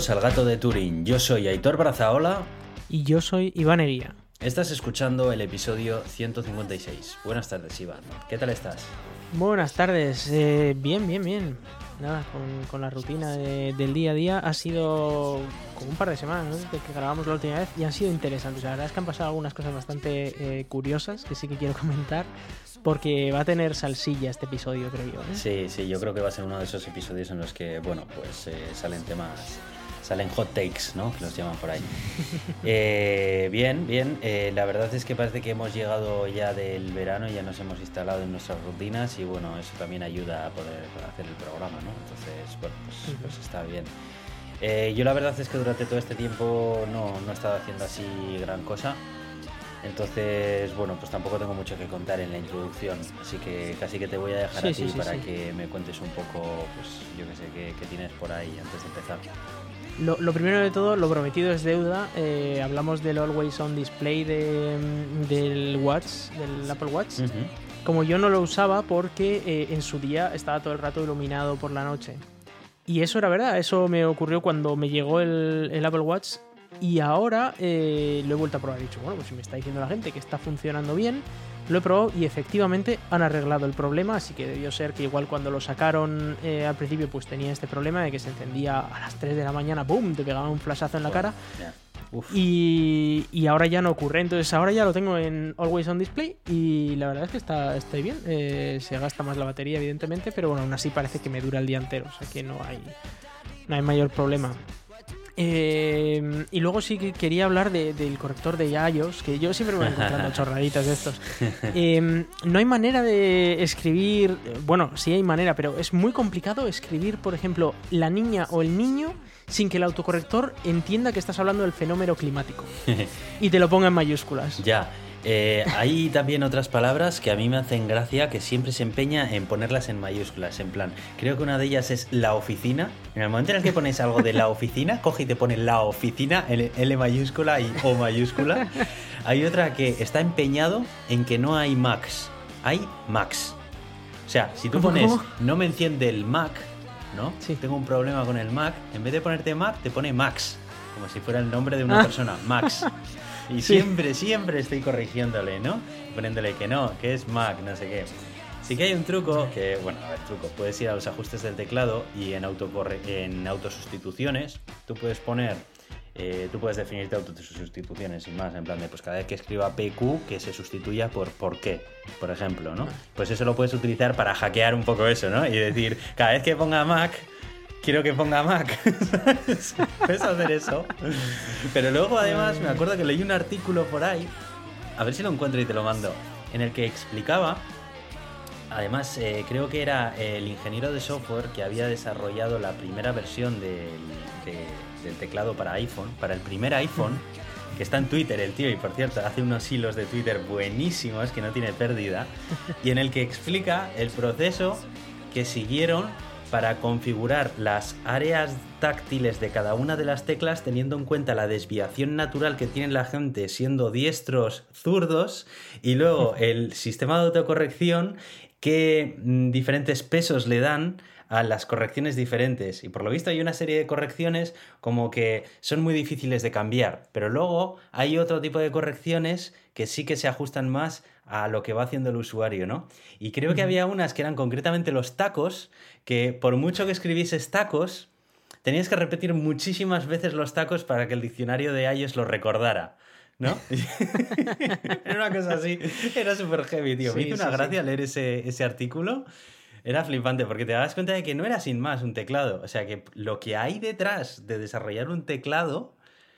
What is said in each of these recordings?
Bienvenidos al Gato de Turing. Yo soy Aitor Brazaola. Y yo soy Iván Ería. Estás escuchando el episodio 156. Buenas tardes, Iván. ¿Qué tal estás? Buenas tardes. Eh, bien, bien, bien. Nada, con, la rutina del día a día ha sido como un par de semanas ¿no? desde que grabamos la última vez y han sido interesantes. La verdad es que han pasado algunas cosas bastante eh, curiosas que sí que quiero comentar porque va a tener salsilla este episodio, creo yo. ¿eh? Sí, sí, yo creo que va a ser uno de esos episodios en los que, bueno, pues salen temas salen hot takes, ¿no? Que los llaman por ahí. Eh, bien, bien. Eh, la verdad es que parece que hemos llegado ya del verano, y ya nos hemos instalado en nuestras rutinas y bueno, eso también ayuda a poder hacer el programa, ¿no? Entonces, bueno, pues, pues está bien. Eh, yo la verdad es que durante todo este tiempo no, no he estado haciendo así gran cosa. Entonces, bueno, pues tampoco tengo mucho que contar en la introducción, así que casi que te voy a dejar a ti para que me cuentes un poco, pues yo qué sé, qué, qué tienes por ahí antes de empezar. Lo, primero de todo, lo prometido es deuda. Eh, hablamos del Always On Display del Watch, del Apple Watch. Como yo no lo usaba porque eh, en su día estaba todo el rato iluminado por la noche. Y eso era verdad, eso me ocurrió cuando me llegó el, Apple Watch. Y ahora eh, lo he vuelto a probar. He dicho, bueno, pues si me está diciendo la gente que está funcionando bien, lo he probado y efectivamente han arreglado el problema, así que debió ser que igual cuando lo sacaron eh, al principio pues tenía este problema de que se encendía a las 3 de la mañana, ¡boom!, te pegaba un flashazo en la cara. Y, ahora ya no ocurre, entonces ahora ya lo tengo en Always On Display y la verdad es que está, está bien, eh, se gasta más la batería evidentemente, pero bueno, aún así parece que me dura el día entero, o sea que no hay, no hay mayor problema. Eh, y luego sí que quería hablar del corrector de iOS, que yo siempre me voy encontrando chorraditas de estos. Em, no hay manera de escribir, bueno, sí hay manera, pero es muy complicado escribir, por ejemplo, la niña o el niño sin que el autocorrector entienda que estás hablando del fenómeno climático y te lo ponga en mayúsculas. Ya. Eh, hay también otras palabras que a mí me hacen gracia que siempre se empeña en ponerlas en mayúsculas. En plan, creo que una de ellas es la oficina. En el momento en el que pones algo de la oficina, coge y te pone la oficina, L, mayúscula y O mayúscula. Hay otra que está empeñado en que no hay Max, hay Max. O sea, si tú pones no me enciende el Mac, ¿no? Sí. Tengo un problema con el Mac, en vez de ponerte Mac, te pone Max, como si fuera el nombre de una ah. persona, Max. Y siempre, siempre estoy corrigiéndole, ¿no? Poniéndole que no, que es Mac, no sé qué. Sí que hay un truco que, bueno, a ver, truco, puedes ir a los ajustes del teclado y en, autocorre en autosustituciones tú puedes poner, eh, tú puedes definirte autosustituciones sin más, en plan de, pues cada vez que escriba PQ que se sustituya por por qué, por ejemplo, ¿no? Pues eso lo puedes utilizar para hackear un poco eso, ¿no? Y decir, cada vez que ponga Mac, quiero que ponga Mac. Puedes hacer eso. Pero luego, además, me acuerdo que leí un artículo por ahí, a ver si lo encuentro y te lo mando, en el que explicaba. Además, eh, creo que era el ingeniero de software que había desarrollado la primera versión del, del teclado para iPhone, para el primer iPhone, que está en Twitter el tío, y por cierto, hace unos hilos de Twitter buenísimos que no tiene pérdida, y en el que explica el proceso que siguieron para configurar las áreas táctiles de cada una de las teclas teniendo en cuenta la desviación natural que tiene la gente siendo diestros zurdos y luego el sistema de autocorrección que mm, diferentes pesos le dan a las correcciones diferentes. Y por lo visto hay una serie de correcciones como que son muy difíciles de cambiar, pero luego hay otro tipo de correcciones que sí que se ajustan más a lo que va haciendo el usuario, ¿no? Y creo que había unas que eran concretamente los tacos, que por mucho que escribieses tacos, tenías que repetir muchísimas veces los tacos para que el diccionario de iOS lo recordara. ¿No? era una cosa así. Era súper heavy, tío. Me hizo una gracia leer ese, ese artículo. Era flipante porque te das cuenta de que no era sin más un teclado. O sea, que lo que hay detrás de desarrollar un teclado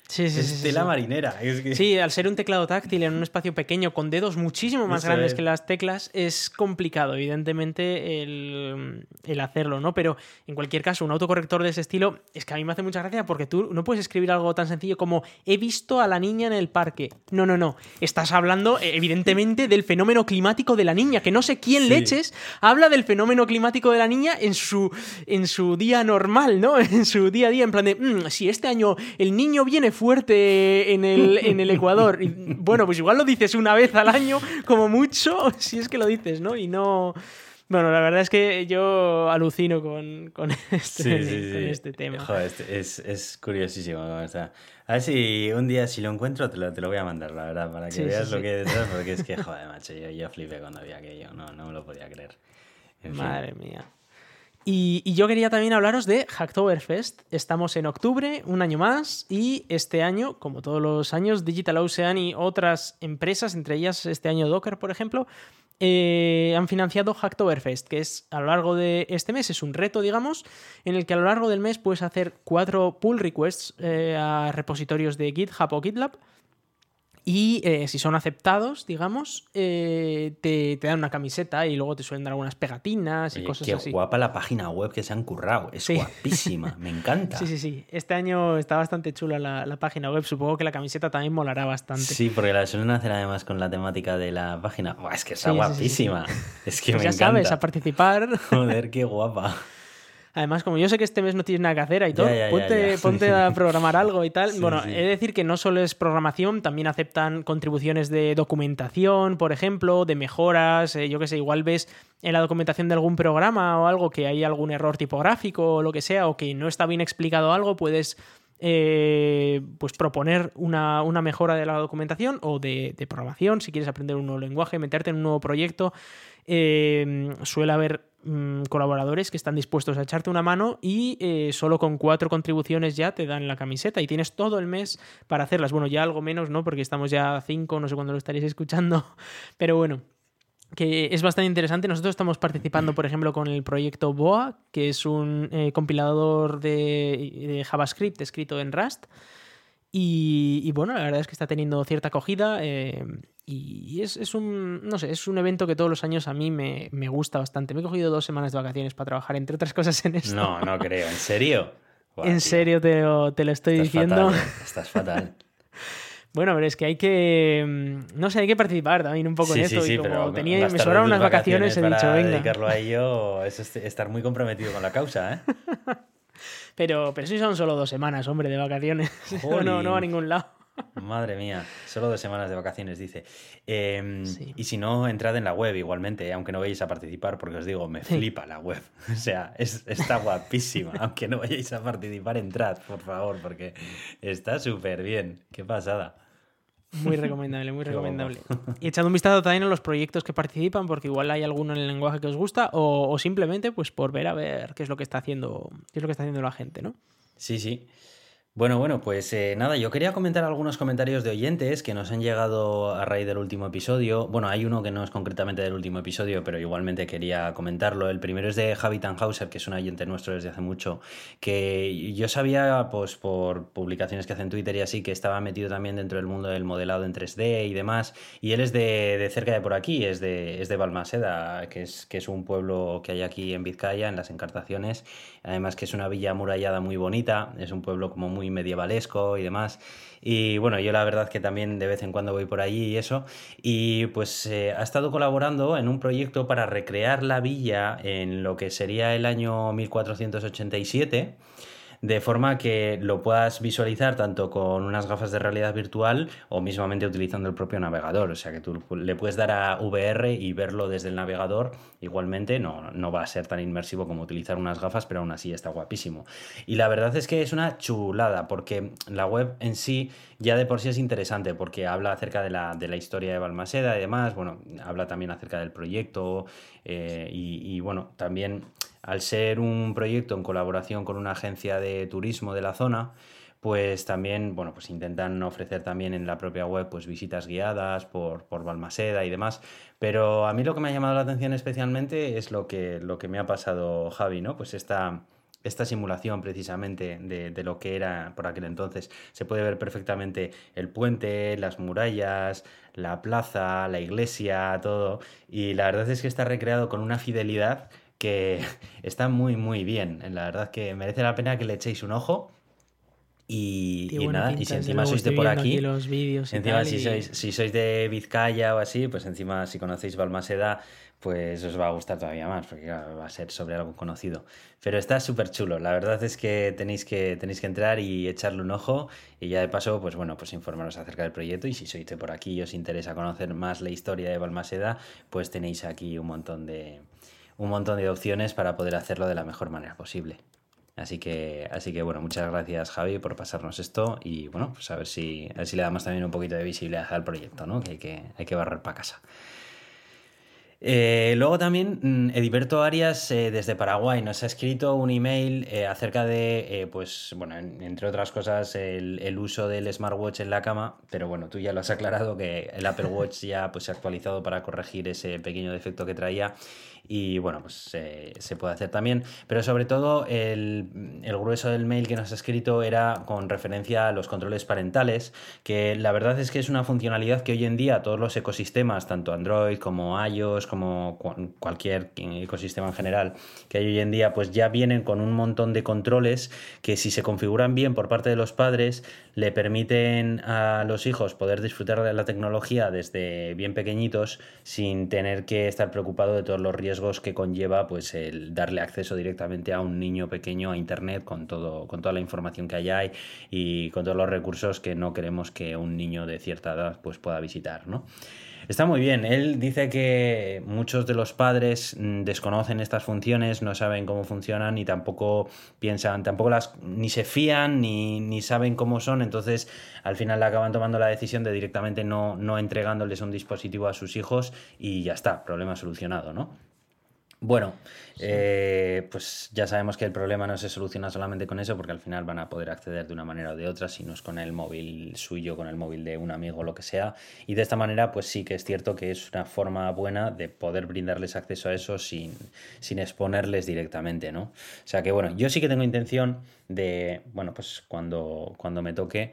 Sí, sí, es sí, marinera. Sí, al ser un teclado táctil en un espacio pequeño con dedos muchísimo más grandes que las teclas, es complicado, evidentemente, el, hacerlo, ¿no? Pero en cualquier caso, un autocorrector de ese estilo es que a mí me hace mucha gracia porque tú no puedes escribir algo tan sencillo como he visto a la niña en el parque. No, no, no. Estás hablando, evidentemente, del fenómeno climático de la niña, que no sé quién leches habla del fenómeno climático de la niña en su, en su día normal, ¿no? En su día a día, en plan de, mm, si este año el niño viene fuerte en el, en el Ecuador. Y, bueno, pues igual lo dices una vez al año, como mucho, si es que lo dices, ¿no? Y no. Bueno, la verdad es que yo alucino con, con, este, este, tema. Joder, este es, es, curiosísimo. O sea, a ver si un día, si lo encuentro, te lo, te lo voy a mandar, la verdad, para que veas lo que es detrás, porque es que, joder, macho, yo, yo flipé cuando había aquello, no, no me lo podía creer. Madre mía. Y, yo quería también hablaros de Hacktoberfest. Estamos en octubre, un año más, y este año, como todos los años, DigitalOcean y otras empresas, entre ellas este año Docker, por ejemplo, eh, han financiado Hacktoberfest, que es a lo largo de este mes, es un reto, digamos, en el que a lo largo del mes puedes hacer cuatro pull requests eh, a repositorios de GitHub o GitLab y eh, si son aceptados, digamos, eh, te, dan una camiseta y luego te suelen dar algunas pegatinas y cosas así. Qué guapa la página web que se han currado. Es guapísima, me encanta. Sí, sí, sí. Este año está bastante chula la, página web. Supongo que la camiseta también molará bastante. Sí, porque la suelen hacer además con la temática de la página. es que está guapísima. es que pues me ya sabes, a participar. Joder, qué guapa. Además, como yo sé que este mes no tienes nada que hacer y todo, ponte, a programar algo y tal. bueno, he de decir que no solo es programación, también aceptan contribuciones de documentación, por ejemplo, de mejoras. Eh, yo qué sé, igual ves en la documentación de algún programa o algo que hay algún error tipográfico o lo que sea, o que no está bien explicado algo, puedes eh, pues proponer una, mejora de la documentación o de, de, programación, si quieres aprender un nuevo lenguaje, meterte en un nuevo proyecto. Eh, suele haber mm, colaboradores que están dispuestos a echarte una mano y eh, solo con cuatro contribuciones ya te dan la camiseta y tienes todo el mes para hacerlas. Bueno, ya algo menos, ¿no? Porque estamos ya a cinco, no sé cuándo lo estaréis escuchando, pero bueno que es bastante interesante. Nosotros estamos participando, por ejemplo, con el proyecto BOA, que es un eh, compilador de, JavaScript escrito en Rust. Y, bueno, la verdad es que está teniendo cierta acogida. Y es, un, no sé, es un evento que todos los años a mí me, gusta bastante. Me he cogido dos semanas de vacaciones para trabajar, entre otras cosas, en esto. No, no creo. ¿En serio? en serio te lo, te lo estoy diciendo. Fatal, ¿eh? Estás fatal. Bueno, pero es que hay que. Mm, no sé, hay que participar también un poco en esto. y como tenía, me sobraron unas vacaciones, he dicho, venga. dedicarlo a ello es estar muy comprometido con la causa, ¿eh? pero, pero sí son solo dos semanas, hombre, de vacaciones. no, no a ningún lado. Madre mía, solo dos semanas de vacaciones, dice. Em, y si no, entrad en la web igualmente, aunque no vayáis a participar, porque os digo, me flipa la web. O sea, está guapísima. aunque no vayáis a participar, entrad, por favor, porque está súper bien. Qué pasada. Muy recomendable, muy recomendable. Y echando un vistazo también a los proyectos que participan, porque igual hay alguno en el lenguaje que os gusta, o, o simplemente pues por ver a ver qué es lo que está haciendo, qué es lo que está haciendo la gente, ¿no? Sí, sí. Bueno, bueno, pues eh, nada, yo quería comentar algunos comentarios de oyentes que nos han llegado a raíz del último episodio. Bueno, hay uno que no es concretamente del último episodio, pero igualmente quería comentarlo. El primero es de Javi Tannhauser, que es un oyente nuestro desde hace mucho, que yo sabía, pues por publicaciones que hace en Twitter y así, que estaba metido también dentro del mundo del modelado en 3D y demás. Y él es de, cerca de por aquí, es de, es de Balmaseda, que es, que es un pueblo que hay aquí en Vizcaya, en las Encartaciones. Además que es una villa amurallada muy bonita, es un pueblo como muy medievalesco y demás. Y bueno, yo la verdad que también de vez en cuando voy por allí y eso. Y pues eh, ha estado colaborando en un proyecto para recrear la villa en lo que sería el año 1487 de forma que lo puedas visualizar tanto con unas gafas de realidad virtual o mismamente utilizando el propio navegador. O sea que tú le puedes dar a VR y verlo desde el navegador. Igualmente no, no va a ser tan inmersivo como utilizar unas gafas, pero aún así está guapísimo. Y la verdad es que es una chulada porque la web en sí ya de por sí es interesante porque habla acerca de la, de la historia de Balmaseda y demás. Bueno, habla también acerca del proyecto eh, y bueno, también al ser un proyecto en colaboración con una agencia de turismo de la zona, pues también, bueno, pues intentan ofrecer también en la propia web pues visitas guiadas por, por Balmaseda y demás. Pero a mí lo que me ha llamado la atención especialmente es lo que, lo que me ha pasado Javi, ¿no? Pues esta, esta simulación precisamente de, de, lo que era por aquel entonces. Se puede ver perfectamente el puente, las murallas, la plaza, la iglesia, todo. Y la verdad es que está recreado con una fidelidad que está muy, muy bien. La verdad que merece la pena que le echéis un ojo. Y, nada, y si encima sois de por aquí, los vídeos encima si, sois, si sois de Vizcaya o así, pues encima si conocéis Balmaseda, pues os va a gustar todavía más, porque va a ser sobre algo conocido. Pero está súper chulo, la verdad es que tenéis, que tenéis que entrar y echarle un ojo y ya de paso, pues bueno, pues informaros acerca del proyecto y si sois de por aquí y os interesa conocer más la historia de Balmaseda, pues tenéis aquí un montón de, un montón de opciones para poder hacerlo de la mejor manera posible. Así que, así que bueno, muchas gracias Javi por pasarnos esto y bueno, pues a ver si, a ver si le damos también un poquito de visibilidad al proyecto, ¿no? Que hay que, hay que barrer para casa. Eh, luego también mm, Ediberto Arias eh, desde Paraguay nos ha escrito un email eh, acerca de, pues bueno, entre otras cosas, el, el, uso del smartwatch en la cama, pero bueno, tú ya lo has aclarado que el Apple Watch ya pues, se ha actualizado para corregir ese pequeño defecto que traía y bueno, pues se puede hacer también. Pero sobre todo el, el, grueso del mail que nos ha escrito era con referencia a los controles parentales, que la verdad es que es una funcionalidad que hoy en día todos los ecosistemas, tanto Android como iOS, como cualquier ecosistema en general que hay hoy en día, pues ya vienen con un montón de controles que si se configuran bien por parte de los padres, le permiten a los hijos poder disfrutar de la tecnología desde bien pequeñitos sin tener que estar preocupado de todos los riesgos que conlleva pues el darle acceso directamente a un niño pequeño a internet con todo con toda la información que hay y con todos los recursos que no queremos que un niño de cierta edad pues pueda visitar, ¿no? Está muy bien. Él dice que muchos de los padres mm, desconocen estas funciones, no saben cómo funcionan y tampoco piensan, tampoco las ni se fían ni, ni saben cómo son. Entonces, al final acaban tomando la decisión de directamente no, no entregándoles un dispositivo a sus hijos y ya está, problema solucionado, ¿no? Bueno, eh, pues ya sabemos que el problema no se soluciona solamente con eso, porque al final van a poder acceder de una manera o de otra, si no es con el móvil suyo, con el móvil de un amigo o lo que sea. Y de esta manera, pues sí que es cierto que es una forma buena de poder brindarles acceso a eso sin, sin exponerles directamente, ¿no? O sea que bueno, yo sí que tengo intención de, bueno, pues cuando, cuando me toque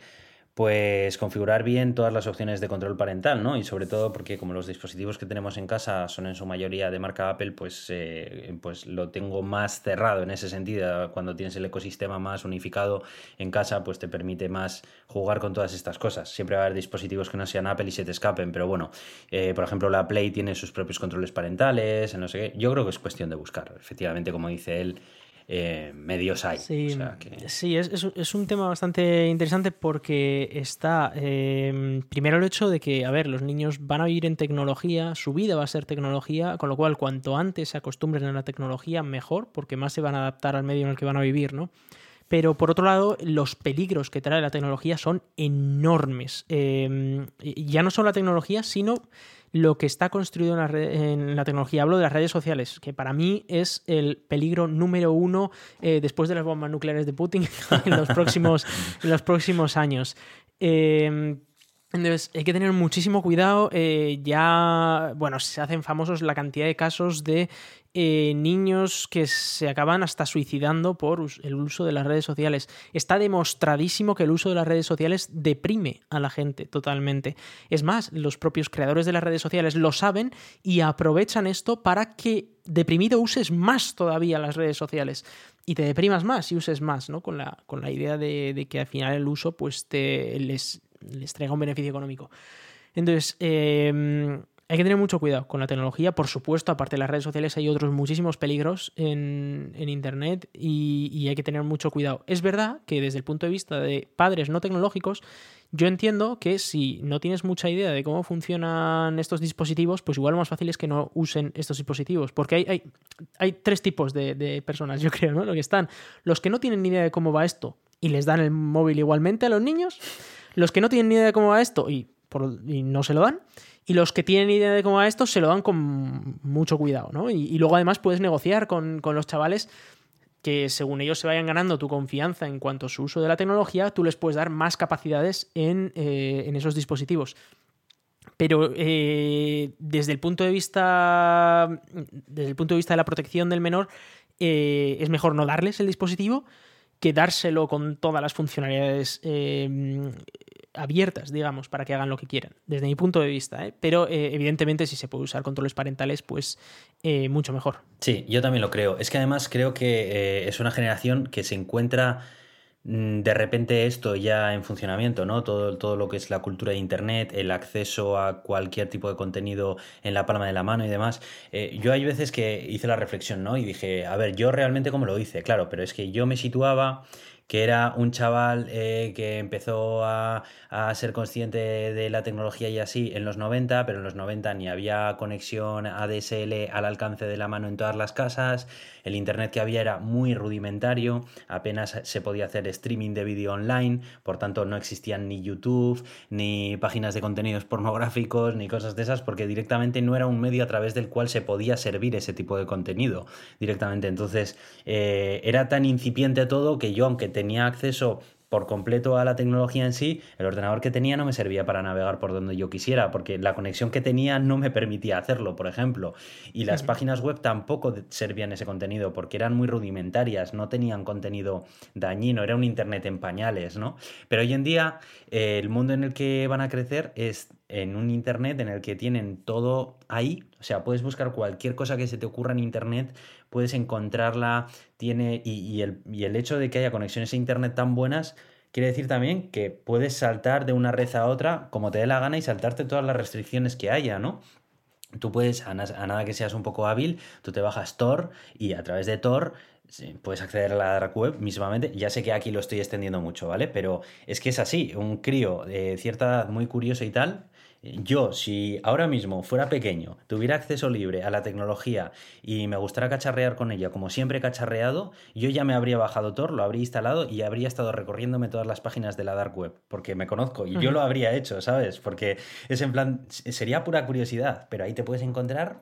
pues configurar bien todas las opciones de control parental, ¿no? Y sobre todo porque como los dispositivos que tenemos en casa son en su mayoría de marca Apple, pues, eh, pues lo tengo más cerrado en ese sentido. Cuando tienes el ecosistema más unificado en casa, pues te permite más jugar con todas estas cosas. Siempre va a haber dispositivos que no sean Apple y se te escapen, pero bueno, eh, por ejemplo, la Play tiene sus propios controles parentales, no sé qué. Yo creo que es cuestión de buscar. Efectivamente, como dice él, eh, medios hay. Sí, sí es, un tema bastante interesante porque está, eh, primero el hecho de que, a ver, los niños van a vivir en tecnología, su vida va a ser tecnología, con lo cual cuanto antes se acostumbren a la tecnología, mejor, porque más se van a adaptar al medio en el que van a vivir, ¿no? Pero por otro lado, los peligros que trae la tecnología son enormes. Eh, ya no solo la tecnología, sino lo que está construido en la, en la, tecnología. Hablo de las redes sociales, que para mí es el peligro número uno eh, después de las bombas nucleares de Putin en los próximos, los próximos años. Eh, entonces, hay que tener muchísimo cuidado. Eh, ya, bueno, se hacen famosos la cantidad de casos de eh, niños que se acaban hasta suicidando por el uso de las redes sociales. Está demostradísimo que el uso de las redes sociales deprime a la gente totalmente. Es más, los propios creadores de las redes sociales lo saben y aprovechan esto para que deprimido uses más todavía las redes sociales y te deprimas más y uses más, ¿no? Con la, con la idea de, que al final el uso pues te les les traiga un beneficio económico. Entonces, em, hay que tener mucho cuidado con la tecnología. Por supuesto, aparte de las redes sociales, hay otros muchísimos peligros en, Internet y, hay que tener mucho cuidado. Es verdad que desde el punto de vista de padres no tecnológicos, yo entiendo que si no tienes mucha idea de cómo funcionan estos dispositivos, pues igual lo más fácil es que no usen estos dispositivos. Porque hay, hay, hay tres tipos de, de, personas, yo creo, ¿no? Lo que están los que no tienen ni idea de cómo va esto y les dan el móvil igualmente a los niños los que no tienen ni idea de cómo va esto y, no se lo dan. Y los que tienen idea de cómo va esto se lo dan con mucho cuidado, ¿no? Y, luego además puedes negociar con, los chavales que según ellos se vayan ganando tu confianza en cuanto a su uso de la tecnología, tú les puedes dar más capacidades en, eh, esos dispositivos. Pero eh, desde el punto de vista. Desde el punto de vista de la protección del menor, eh, es mejor no darles el dispositivo que dárselo con todas las funcionalidades em, abiertas, digamos, para que hagan lo que quieran, desde mi punto de vista. ¿eh? Pero eh, evidentemente si se puede usar controles parentales, pues eh, mucho mejor. Sí, yo también lo creo. Es que además creo que es una generación que se encuentra de repente esto ya en funcionamiento, ¿no? Todo, todo lo que es la cultura de Internet, el acceso a cualquier tipo de contenido en la palma de la mano y demás. Eh, yo hay veces que hice la reflexión, ¿no? Y dije, a ver, yo realmente cómo lo hice, claro, pero es que yo me situaba que era un chaval eh, que empezó a, ser consciente de la tecnología y así en los 90, pero en los 90 ni había conexión ADSL al alcance de la mano en todas las casas, el internet que había era muy rudimentario, apenas se podía hacer streaming de vídeo online, por tanto no existían ni YouTube, ni páginas de contenidos pornográficos, ni cosas de esas, porque directamente no era un medio a través del cual se podía servir ese tipo de contenido directamente. Entonces eh, era tan incipiente todo que yo, aunque tenía acceso por completo a la tecnología en sí, el ordenador que tenía no me servía para navegar por donde yo quisiera, porque la conexión que tenía no me permitía hacerlo, por ejemplo. Y las páginas web tampoco servían ese contenido, porque eran muy rudimentarias, no tenían contenido dañino, era un Internet en pañales, ¿no? Pero hoy en día eh, el mundo en el que van a crecer es en un Internet en el que tienen todo ahí, o sea, puedes buscar cualquier cosa que se te ocurra en Internet, puedes encontrarla, tiene, y, el, y el hecho de que haya conexiones a Internet tan buenas, quiere decir también que puedes saltar de una red a otra como te dé la gana y saltarte todas las restricciones que haya, ¿no? Tú puedes, a, nada que seas un poco hábil, tú te bajas Tor y a través de Tor puedes acceder a la dark web mismamente. Ya sé que aquí lo estoy extendiendo mucho, ¿vale? Pero es que es así, un crío de cierta edad muy curioso y tal, yo, si ahora mismo fuera pequeño, tuviera acceso libre a la tecnología y me gustara cacharrear con ella como siempre he cacharreado, yo ya me habría bajado Tor, lo habría instalado y habría estado recorriéndome todas las páginas de la dark web, porque me conozco y yo lo habría hecho, ¿sabes? Porque es en plan, sería pura curiosidad, pero ahí te puedes encontrar,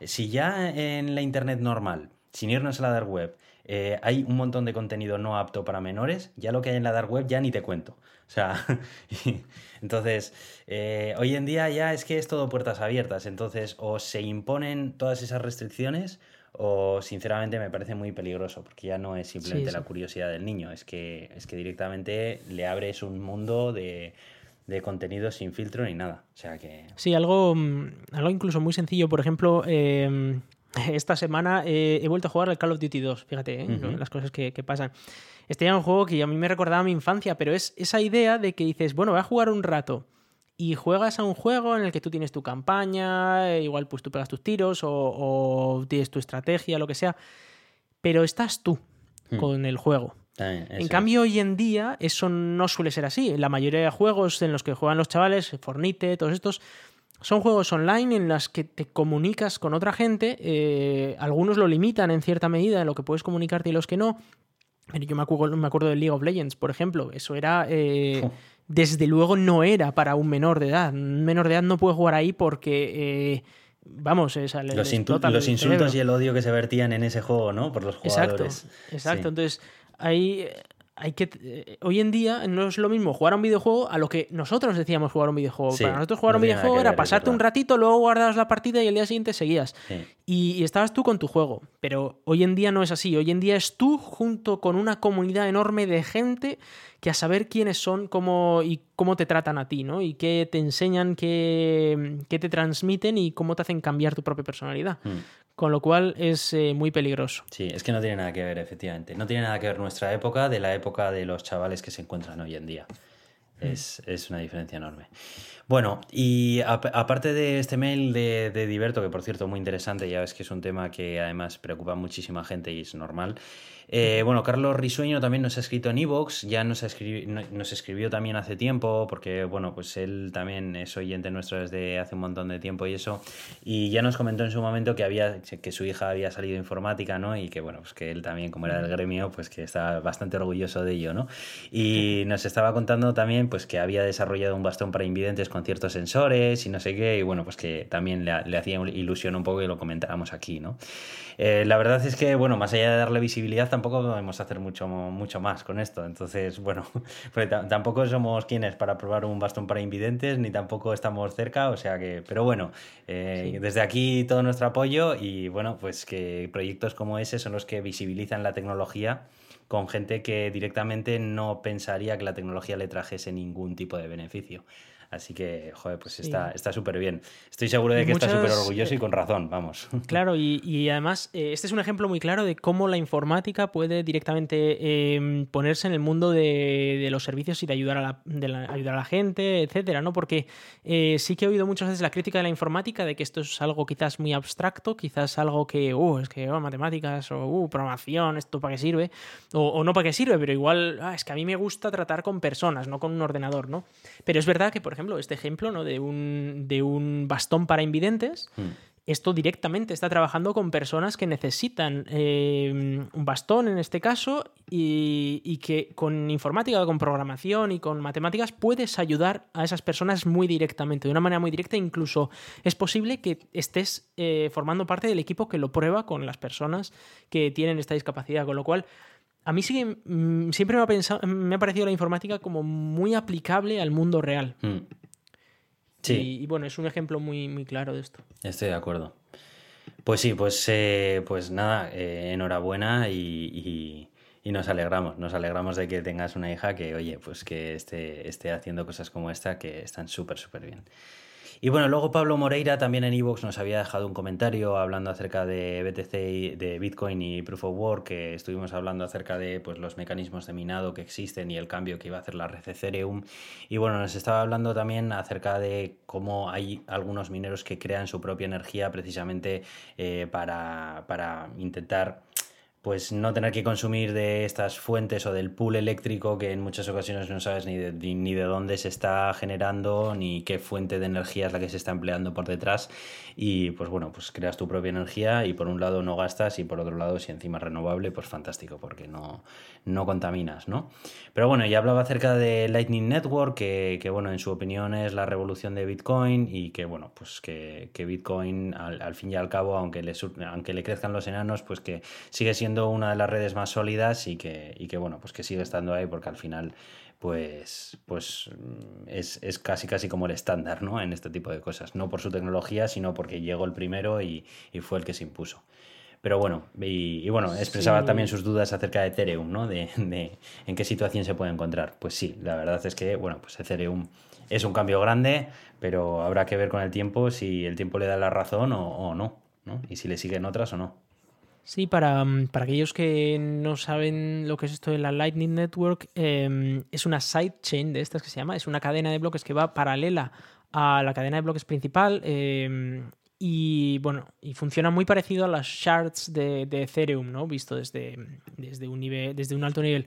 si ya en la internet normal, sin irnos a la dark web, eh, hay un montón de contenido no apto para menores, ya lo que hay en la dark web ya ni te cuento. O sea, entonces, eh, hoy en día ya es que es todo puertas abiertas, entonces o se imponen todas esas restricciones o sinceramente me parece muy peligroso porque ya no es simplemente la curiosidad del niño, es que, es que directamente le abres un mundo de, de contenido sin filtro ni nada. O sea que... Sí, algo, mm, algo incluso muy sencillo, por ejemplo, em, esta semana he vuelto a jugar al Call of Duty 2, fíjate, ¿eh? las cosas que, que pasan. Este era un juego que a mí me recordaba a mi infancia, pero es esa idea de que dices, bueno, voy a jugar un rato y juegas a un juego en el que tú tienes tu campaña, eh, igual pues tú pegas tus tiros o, tienes tu estrategia, lo que sea, pero estás tú hmm. con el juego. en cambio, hoy en día eso no suele ser así. La mayoría de juegos en los que juegan los chavales, Fornite, todos estos, son juegos online en los que te comunicas con otra gente. Eh, algunos lo limitan en cierta medida en lo que puedes comunicarte y los que no. Yo me acuerdo, me acuerdo del League of Legends, por ejemplo. Eso era. Eh, desde luego no era para un menor de edad. Un menor de edad no puede jugar ahí porque. Eh, vamos, los, los insultos y el odio que se vertían en ese juego, ¿no? Por los jugadores. Exacto, exacto. Entonces, ahí hay que eh, hoy en día no es lo mismo jugar a un videojuego a lo que nosotros decíamos jugar a un videojuego. Para nosotros jugar a un videojuego era pasarte un ratito, luego guardabas la partida y el día siguiente seguías. Y, estabas tú con tu juego. Pero hoy en día no es así. Hoy en día es tú junto con una comunidad enorme de gente que a saber quiénes son cómo, y cómo te tratan a ti, ¿no? Y qué te enseñan, qué, te transmiten y cómo te hacen cambiar tu propia personalidad. Hmm. Con lo cual es eh, muy peligroso. Sí, es que no tiene nada que ver, efectivamente. No tiene nada que ver nuestra época de la época de los chavales que se encuentran hoy en día. Mm. Es, es una diferencia enorme. Bueno, y aparte de este mail de, de, Diverto, que por cierto muy interesante, ya ves que es un tema que además preocupa a muchísima gente y es normal, eh, bueno, Carlos Risueño también nos ha escrito en Evox, ya nos, nos escribió también hace tiempo, porque bueno, pues él también es oyente nuestro desde hace un montón de tiempo y eso, y ya nos comentó en su momento que había que su hija había salido informática, ¿no? Y que bueno, pues que él también, como era del gremio, pues que estaba bastante orgulloso de ello, ¿no? Y nos estaba contando también pues que había desarrollado un bastón para invidentes con ciertos sensores y no sé qué, y bueno, pues que también le, le hacía ilusión un poco y lo comentábamos aquí, ¿no? Eh, la verdad es que, bueno, más allá de darle visibilidad, tampoco podemos hacer mucho, mucho más con esto. Entonces, bueno, pues tampoco somos quienes para probar un bastón para invidentes, ni tampoco estamos cerca, o sea que, pero bueno, eh, desde aquí todo nuestro apoyo y bueno, pues que proyectos como ese son los que visibilizan la tecnología con gente que directamente no pensaría que la tecnología le trajese ningún tipo de beneficio. Así que, joder, pues está súper bien. Estoy seguro de que está súper orgulloso y con razón, vamos. Claro, y, además, eh, este es un ejemplo muy claro de cómo la informática puede directamente em, ponerse en el mundo de, los servicios y de ayudar a la, ayudar a la gente, etcétera, ¿no? Porque eh, sí que he oído muchas veces la crítica de la informática de que esto es algo quizás muy abstracto, quizás algo que, uh, es que oh, matemáticas o uh, programación, esto para qué sirve, o, no para qué sirve, pero igual, ah, es que a mí me gusta tratar con personas, no con un ordenador, ¿no? Pero es verdad que, por ejemplo, este ejemplo ¿no? de, un, de un bastón para invidentes, hmm. esto directamente está trabajando con personas que necesitan eh, un bastón en este caso y, que con informática, con programación y con matemáticas puedes ayudar a esas personas muy directamente, de una manera muy directa. Incluso es posible que estés eh, formando parte del equipo que lo prueba con las personas que tienen esta discapacidad, con lo cual a mí sí mm, siempre me ha, pensado, me ha parecido la informática como muy aplicable al mundo real. Mm. Sí. Y, bueno, es un ejemplo muy, muy claro de esto. Estoy de acuerdo. Pues sí, pues, eh, pues nada, eh, enhorabuena y, y, nos alegramos. Nos alegramos de que tengas una hija que, oye, pues que esté, esté haciendo cosas como esta que están súper, súper bien. Y bueno, luego Pablo Moreira también en Evox nos había dejado un comentario hablando acerca de BTC, de Bitcoin y Proof of Work, que estuvimos hablando acerca de pues, los mecanismos de minado que existen y el cambio que iba a hacer la red Ethereum. Y bueno, nos estaba hablando también acerca de cómo hay algunos mineros que crean su propia energía precisamente eh, para, para intentar pues no tener que consumir de estas fuentes o del pool eléctrico que en muchas ocasiones no sabes ni de, ni de dónde se está generando ni qué fuente de energía es la que se está empleando por detrás y pues bueno, pues creas tu propia energía y por un lado no gastas y por otro lado si encima es renovable, pues fantástico porque no, no contaminas, ¿no? Pero bueno, ya hablaba acerca de Lightning Network que, que bueno, en su opinión es la revolución de Bitcoin y que bueno, pues que, que Bitcoin al, al, fin y al cabo, aunque le, aunque le crezcan los enanos, pues que sigue siendo una de las redes más sólidas y que, y que bueno, pues que sigue estando ahí porque al final pues, pues mm, es, es, casi casi como el estándar ¿no? en este tipo de cosas. No por su tecnología, sino porque llegó el primero y, y fue el que se impuso. Pero bueno, y, bueno, expresaba también sus dudas acerca de Ethereum, ¿no? De, de, en qué situación se puede encontrar. Pues sí, la verdad es que, bueno, pues Ethereum es un cambio grande, pero habrá que ver con el tiempo si el tiempo le da la razón o, o no, ¿no? Y si le siguen otras o no. Sí, para, mm, para, aquellos que no saben lo que es esto de la Lightning Network, em, es una sidechain de estas que se llama, es una cadena de bloques que va paralela a la cadena de bloques principal em, y bueno, y funciona muy parecido a las shards de, de Ethereum, ¿no? Visto desde, desde, un nivel, desde un alto nivel.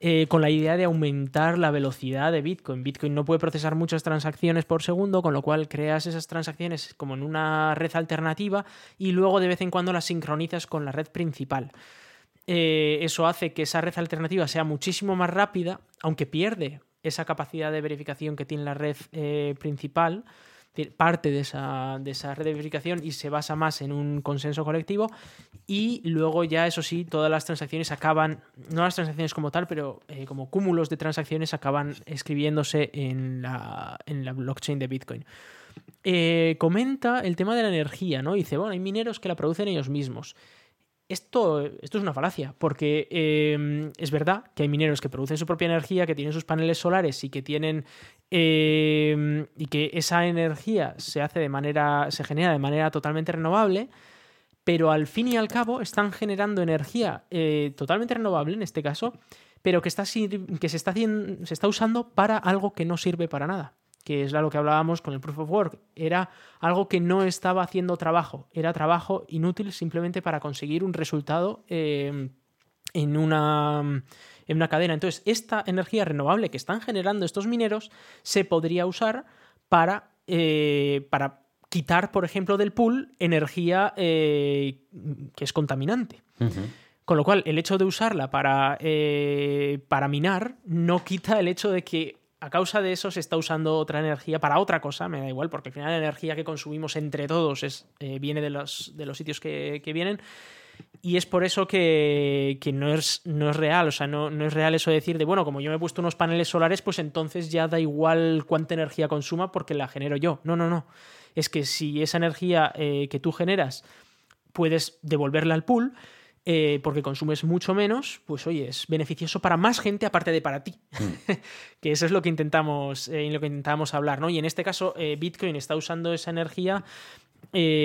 Eh, con la idea de aumentar la velocidad de Bitcoin. Bitcoin no puede procesar muchas transacciones por segundo, con lo cual creas esas transacciones como en una red alternativa y luego de vez en cuando las sincronizas con la red principal. Eh, eso hace que esa red alternativa sea muchísimo más rápida, aunque pierde esa capacidad de verificación que tiene la red eh, principal parte de esa, de esa red de verificación y se basa más en un consenso colectivo. Y luego ya, eso sí, todas las transacciones acaban, no las transacciones como tal, pero eh, como cúmulos de transacciones acaban escribiiéndose en la, en la blockchain de Bitcoin. Eh, comenta el tema de la energía, ¿no? Dice, bueno, hay mineros que la producen ellos mismos. Esto, esto, es una falacia, porque em, es verdad que hay mineros que producen su propia energía, que tienen sus paneles solares y que tienen. Em, y que esa energía se hace de manera. se genera de manera totalmente renovable. Pero al fin y al cabo están generando energía eh, totalmente renovable, en este caso, pero que, está, que se, está se está usando para algo que no sirve para nada que es lo que hablábamos con el proof of work, era algo que no estaba haciendo trabajo, era trabajo inútil simplemente para conseguir un resultado eh, en, una, en una cadena. Entonces, esta energía renovable que están generando estos mineros se podría usar para, eh, para quitar, por ejemplo, del pool energía eh, que es contaminante. Con lo cual, el hecho de usarla para, para minar no quita el hecho de que a causa de eso se está usando otra energía para otra cosa, me da igual, porque al final la energía que consumimos entre todos eh, viene de los, sitios que, vienen. Y es por eso que, no, es, real, o sea, no, no, es real eso de decir de, bueno, como yo me he puesto unos paneles solares, pues entonces ya da igual cuánta energía consuma porque la genero yo. No, no, no. Es que si esa energía eh, que tú generas puedes devolverla al pool, eh, porque consumes mucho menos, pues oye, es beneficioso para más gente aparte de para ti. Mm. que eso es lo que intentamos, eh, lo que intentamos hablar, ¿no? Y en este caso, eh, Bitcoin está usando esa energía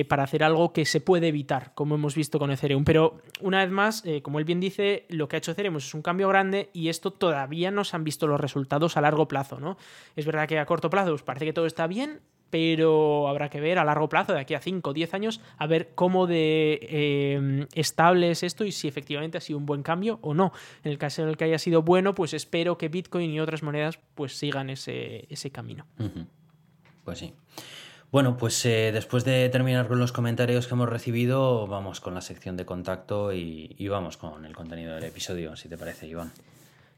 para hacer algo que se puede evitar, como hemos visto con Ethereum. Pero una vez más, como él bien dice, lo que ha hecho Ethereum es un cambio grande y esto todavía no se han visto los resultados a largo plazo, ¿no? Es verdad que a corto plazo pues, parece que todo está bien, pero habrá que ver a largo plazo, de aquí a 5 o 10 años, a ver cómo de eh, estable es esto y si efectivamente ha sido un buen cambio o no. En el caso en el que haya sido bueno, pues espero que Bitcoin y otras monedas pues sigan ese, camino. Pues sí. Bueno, pues eh, después de terminar con los comentarios que hemos recibido, vamos con la sección de contacto y, y vamos con el contenido del episodio, si te parece, Iván.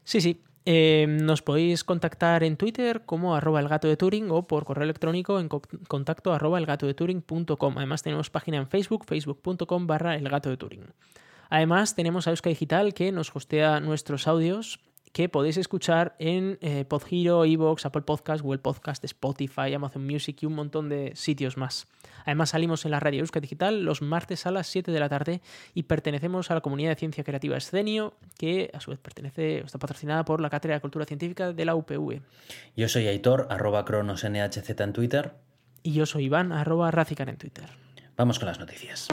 Sí, sí. Em, nos podéis contactar en Twitter como arroba el gato de Turing o por correo electrónico en contacto arroba el gato de Turing.com. Además tenemos página en Facebook, facebook.com barra el gato de Turing. Además tenemos a Euska Digital que nos hostea nuestros audios que podéis escuchar en eh, Podhero, Evox, Apple Podcast, Google Podcast, Spotify, Amazon Music y un montón de sitios más. Además salimos en la radio Euska Digital los martes a las 7 de la tarde y pertenecemos a la comunidad de ciencia creativa Escenio, que a su vez pertenece, está patrocinada por la Cátedra de Cultura Científica de la UPV. Yo soy Aitor, arroba cronosnhz en Twitter. Y yo soy Iván, arroba Razican en Twitter. Vamos con las noticias.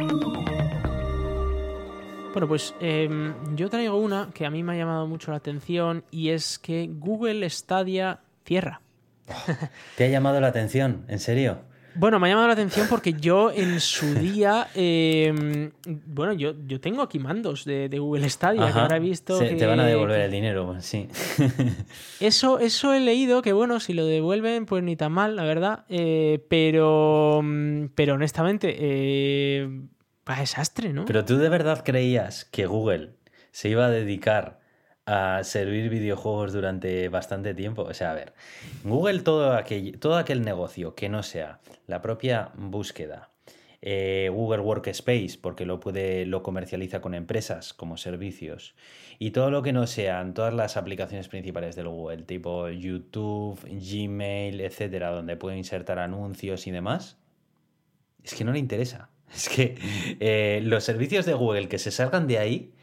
Bueno, pues em, yo traigo una que a mí me ha llamado mucho la atención y es que Google Stadia cierra. ¿Te ha llamado la atención? ¿En serio? Bueno, me ha llamado la atención porque yo en su día, em, bueno, yo, yo tengo aquí mandos de, Google Stadia, que ahora he visto que... Te van a devolver el dinero, sí. Eso, eso he leído, que bueno, si lo devuelven, pues ni tan mal, la verdad. Eh, pero, pero honestamente, eh, va desastre, ¿no? Pero tú de verdad creías que Google se iba a dedicar a servir videojuegos durante bastante tiempo. O sea, a ver, Google todo aquel, todo aquel negocio que no sea la propia búsqueda, eh, Google Workspace, porque lo puede, lo comercializa con empresas como servicios, y todo lo que no sean todas las aplicaciones principales del Google, tipo YouTube, Gmail, etcétera, donde puede insertar anuncios y demás, es que no le interesa. Es que eh, los servicios de Google que se salgan de ahí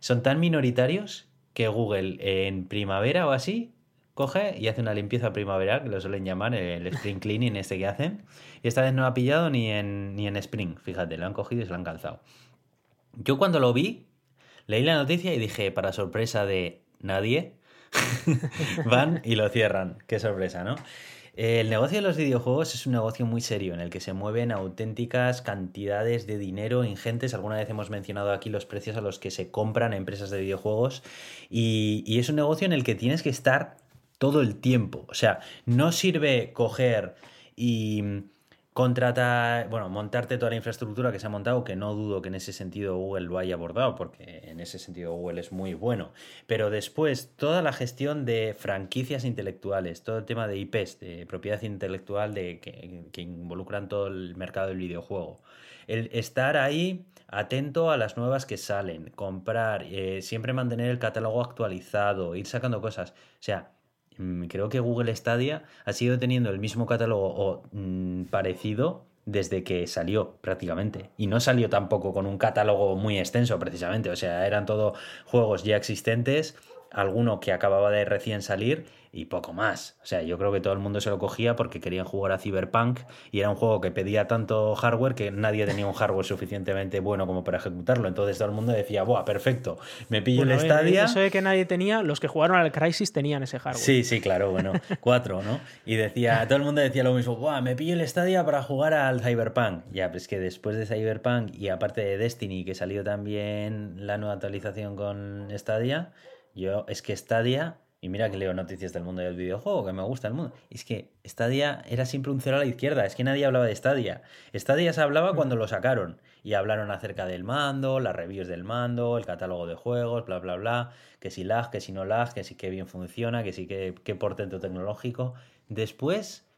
son tan minoritarios que Google en primavera o así coge y hace una limpieza primaveral, que lo suelen llamar el spring cleaning este que hacen. Y esta vez no ha pillado ni en, ni en spring, fíjate, lo han cogido y se lo han calzado. Yo cuando lo vi, leí la noticia y dije, para sorpresa de nadie, van y lo cierran. Qué sorpresa, ¿no? El negocio de los videojuegos es un negocio muy serio en el que se mueven auténticas cantidades de dinero ingentes. Alguna vez hemos mencionado aquí los precios a los que se compran empresas de videojuegos y, es un negocio en el que tienes que estar todo el tiempo. O sea, no sirve coger y contratar, bueno, montarte toda la infraestructura que se ha montado, que no dudo que en ese sentido Google lo haya abordado, porque en ese sentido Google es muy bueno. Pero después, toda la gestión de franquicias intelectuales, todo el tema de IPs, de propiedad intelectual de, que, involucran todo el mercado del videojuego. El estar ahí atento a las nuevas que salen, comprar, eh, siempre mantener el catálogo actualizado, ir sacando cosas. O sea, creo que Google Stadia ha sido teniendo el mismo catálogo o mm, parecido desde que salió prácticamente. Y no salió tampoco con un catálogo muy extenso precisamente. O sea, eran todos juegos ya existentes, alguno que acababa de recién salir y poco más. O sea, yo creo que todo el mundo se lo cogía porque querían jugar a Cyberpunk y era un juego que pedía tanto hardware que nadie tenía un hardware suficientemente bueno como para ejecutarlo. Entonces todo el mundo decía, ¡buah, perfecto! Me pillo el Stadia. Eso de que nadie tenía, los que jugaron al Crisis tenían ese hardware. Sí, sí, claro, bueno, cuatro, ¿no? Y decía, todo el mundo decía lo mismo, ¡buah, me pillo el Stadia para jugar al Cyberpunk! Ya, pues que después de Cyberpunk y aparte de Destiny, que salió también la nueva actualización con Stadia, yo es que Stadia y mira que leo noticias del mundo del videojuego, que me gusta el mundo. Es que Stadia era siempre un cero a la izquierda, es que nadie hablaba de Stadia. Stadia se hablaba cuando lo sacaron y hablaron acerca del mando, las reviews del mando, el catálogo de juegos, bla, bla, bla, que si lag, que si no lag, que si que bien funciona, que si que, qué portento tecnológico. Después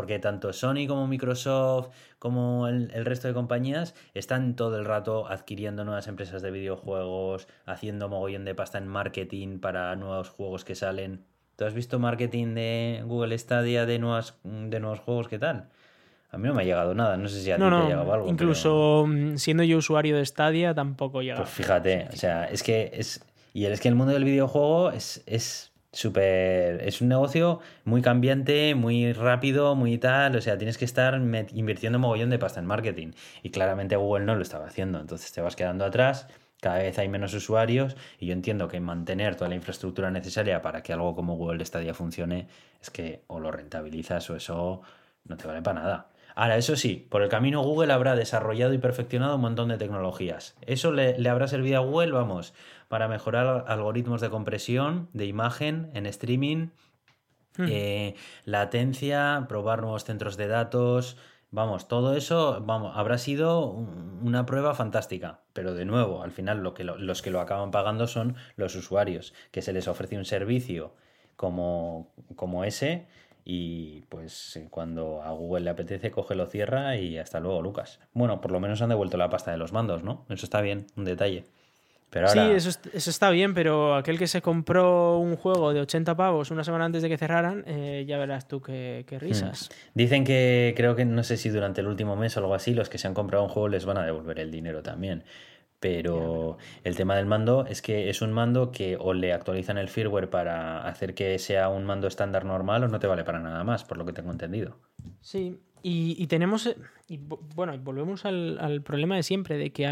porque tanto Sony como Microsoft como el, resto de compañías están todo el rato adquiriendo nuevas empresas de videojuegos, haciendo mogollón de pasta en marketing para nuevos juegos que salen. ¿Tú has visto marketing de Google Stadia de, nuevas, de nuevos juegos? ¿Qué tal? A mí no me ha llegado nada, no sé si a ti te ha llegado algo. Incluso mm, siendo yo usuario de Stadia tampoco llega. Pues fíjate, o sea, es que es. Y es que el mundo del videojuego es, es súper. Es un negocio muy cambiante, muy rápido, muy tal. O sea, tienes que estar invirtiendo mogollón de pasta en marketing. Y claramente Google no lo estaba haciendo. Entonces te vas quedando atrás cada vez hay menos usuarios y yo entiendo que mantener toda la infraestructura necesaria para que algo como Google Stadia funcione es que o lo rentabilizas o eso no te vale para nada. Ahora, eso sí, por el camino Google habrá desarrollado y perfeccionado un montón de tecnologías. Eso le, habrá servido a Google, vamos, para mejorar algoritmos de compresión de imagen en streaming, hmm. eh, latencia, probar nuevos centros de datos, Vamos, todo eso vamos, habrá sido una prueba fantástica, pero de nuevo, al final lo que los que lo acaban pagando son los usuarios, que se les ofrece un servicio como, como ese y pues cuando a Google le apetece coge lo cierra y hasta luego Lucas. Bueno, por lo menos han devuelto la pasta de los mandos, ¿no? Eso está bien, un detalle. Sí, eso, está bien, pero aquel que se compró un juego de 80 pavos una semana antes de que cerraran, eh, ya verás tú qué, hmm. risas. Dicen que creo que no sé si durante el último mes o algo así, los que se han comprado un juego les van a devolver el dinero también. Pero el tema del mando es que es un mando que o le actualizan el firmware para hacer que sea un mando estándar normal o no te vale para nada más, por lo que tengo entendido. Sí, y, tenemos, eh, y, bueno, volvemos al, problema de siempre, de que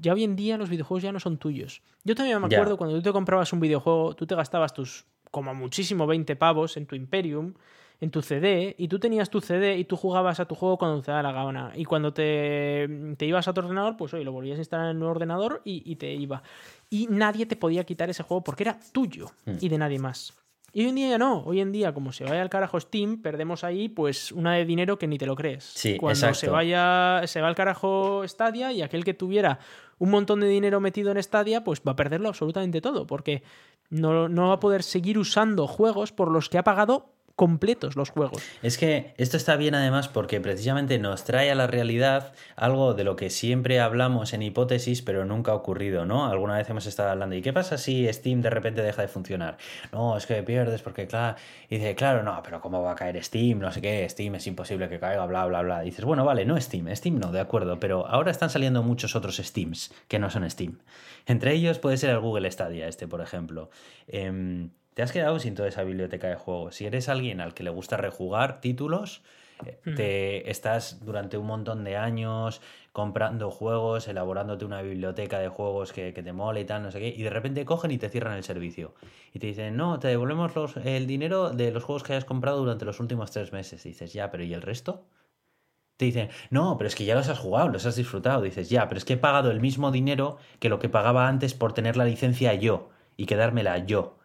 ya hoy en día los videojuegos ya no son tuyos. Yo también me acuerdo cuando tú te comprabas un videojuego, tú te gastabas tus, como muchísimo, 20 pavos en tu Imperium, en tu CD, y tú tenías tu CD y tú jugabas a tu juego cuando te da la gana. Y cuando te, ibas a tu ordenador, pues hoy lo volvías a instalar en el ordenador y, te iba. Y nadie te podía quitar ese juego porque era tuyo hmm. y de nadie más. Y hoy en día ya no. Hoy en día, como se vaya al carajo Steam, perdemos ahí pues una de dinero que ni te lo crees. Sí, Cuando se vaya, se va al carajo Stadia y aquel que tuviera un montón de dinero metido en Stadia, pues va a perderlo absolutamente todo. Porque no, no va a poder seguir usando juegos por los que ha pagado completos los juegos. Es que esto está bien además porque precisamente nos trae a la realidad algo de lo que siempre hablamos en hipótesis pero nunca ha ocurrido, ¿no? Alguna vez hemos estado hablando, ¿y qué pasa si Steam de repente deja de funcionar? No, es que pierdes porque, claro, y dice, claro, no, pero ¿cómo va a caer Steam? No sé qué, Steam es imposible que caiga, bla, bla, bla. dices, bueno, vale, no Steam, Steam no, de acuerdo, pero ahora están saliendo muchos otros Steams que no son Steam. Entre ellos puede ser el Google Stadia, este, por ejemplo. Eh, te has quedado sin toda esa biblioteca de juegos. Si eres alguien al que le gusta rejugar títulos, eh, te estás durante un montón de años comprando juegos, elaborándote una biblioteca de juegos que, te mole y tal, no sé qué, y de repente cogen y te cierran el servicio. Y te dicen, no, te devolvemos el dinero de los juegos que hayas comprado durante los últimos tres meses. dices, ya, pero ¿y el resto? Te dicen, no, pero es que ya los has jugado, los has disfrutado. dices, ya, pero es que he pagado el mismo dinero que lo que pagaba antes por tener la licencia yo y quedármela yo.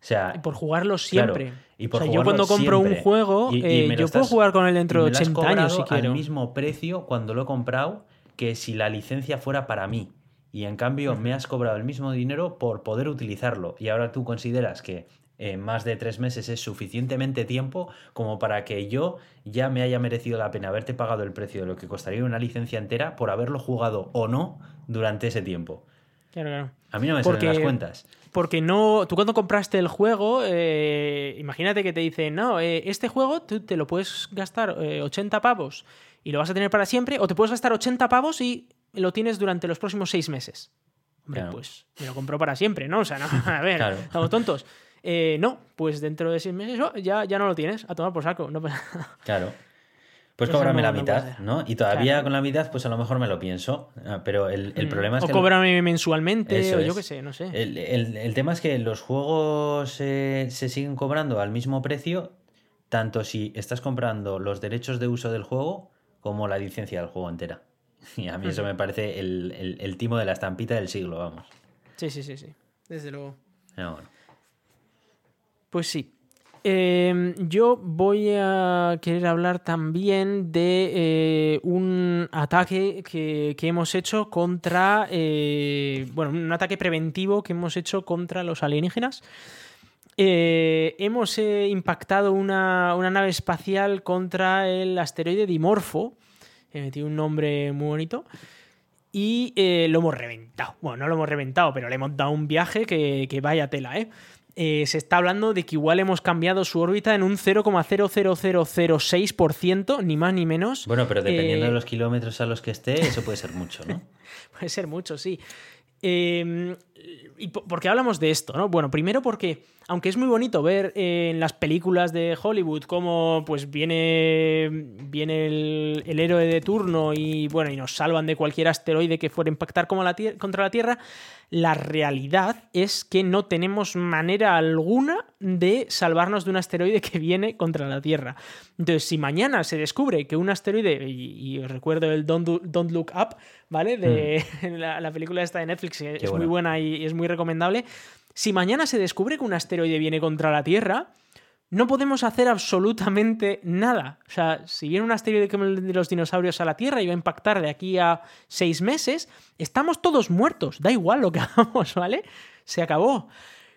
O sea, y por jugarlo siempre. y por yo cuando compro un juego, eh, yo puedo jugar con él dentro de 80 años si quiero. al mismo precio cuando lo he comprado que si la licencia fuera para mí. Y en cambio me has cobrado el mismo dinero por poder utilizarlo. Y ahora tú consideras que eh, más de tres meses es suficientemente tiempo como para que yo ya me haya merecido la pena haberte pagado el precio de lo que costaría una licencia entera por haberlo jugado o no durante ese tiempo. Claro, claro. A mí no me salen las cuentas porque no. Tú cuando compraste el juego, eh, imagínate que te dicen, no, eh, este juego tú te lo puedes gastar 80 eh, pavos y lo vas a tener para siempre, o te puedes gastar 80 pavos y lo tienes durante los próximos seis meses. Hombre, pues me lo compro para siempre, ¿no? O sea, no, a ver, estamos tontos. no, pues dentro de seis meses oh, ya, ya no lo tienes, a tomar por saco. No claro. Pues cóbrame la mitad, ¿no? Y todavía con la mitad, pues a lo mejor me lo pienso. Ah, pero el, mm. problema es o que. O cóbrame mensualmente, o yo qué sé, no sé. El, tema es que los juegos se siguen cobrando al mismo precio, tanto si estás comprando los derechos de uso del juego como la licencia del juego entera. Y a mí eso me parece el, timo de la estampita del siglo, vamos. Sí, sí, sí, sí. Desde luego. bueno. Pues sí. Em, yo voy a querer hablar también de eh, un ataque que, hemos hecho contra. Eh, bueno, un ataque preventivo que hemos hecho contra los alienígenas. Eh, hemos impactado una, nave espacial contra el asteroide Dimorfo. He metido un nombre muy bonito. Y lo hemos reventado. Bueno, no lo hemos reventado, pero le hemos dado un viaje que, que vaya tela, ¿eh? Eh, se está hablando de que igual hemos cambiado su órbita en un 0,00006%, ni más ni menos. Bueno, pero dependiendo Eh, de los kilómetros a los que esté, eso puede ser mucho, ¿no? Puede ser mucho, sí. Eh, ¿Y po- por qué hablamos de esto? ¿no? Bueno, primero porque, aunque es muy bonito ver eh, en las películas de Hollywood cómo pues viene, viene el, el héroe de turno y bueno, y nos salvan de cualquier asteroide que fuera a impactar como la tier- contra la Tierra, la realidad es que no tenemos manera alguna de salvarnos de un asteroide que viene contra la Tierra. Entonces, si mañana se descubre que un asteroide, y, y os recuerdo el Don't, Do- Don't Look Up, ¿vale? De la, la película esta de Netflix, que es muy buena. buena y es muy recomendable. Si mañana se descubre que un asteroide viene contra la Tierra, no podemos hacer absolutamente nada. O sea, si viene un asteroide el de los dinosaurios a la Tierra y va a impactar de aquí a seis meses, estamos todos muertos. Da igual lo que hagamos, ¿vale? Se acabó.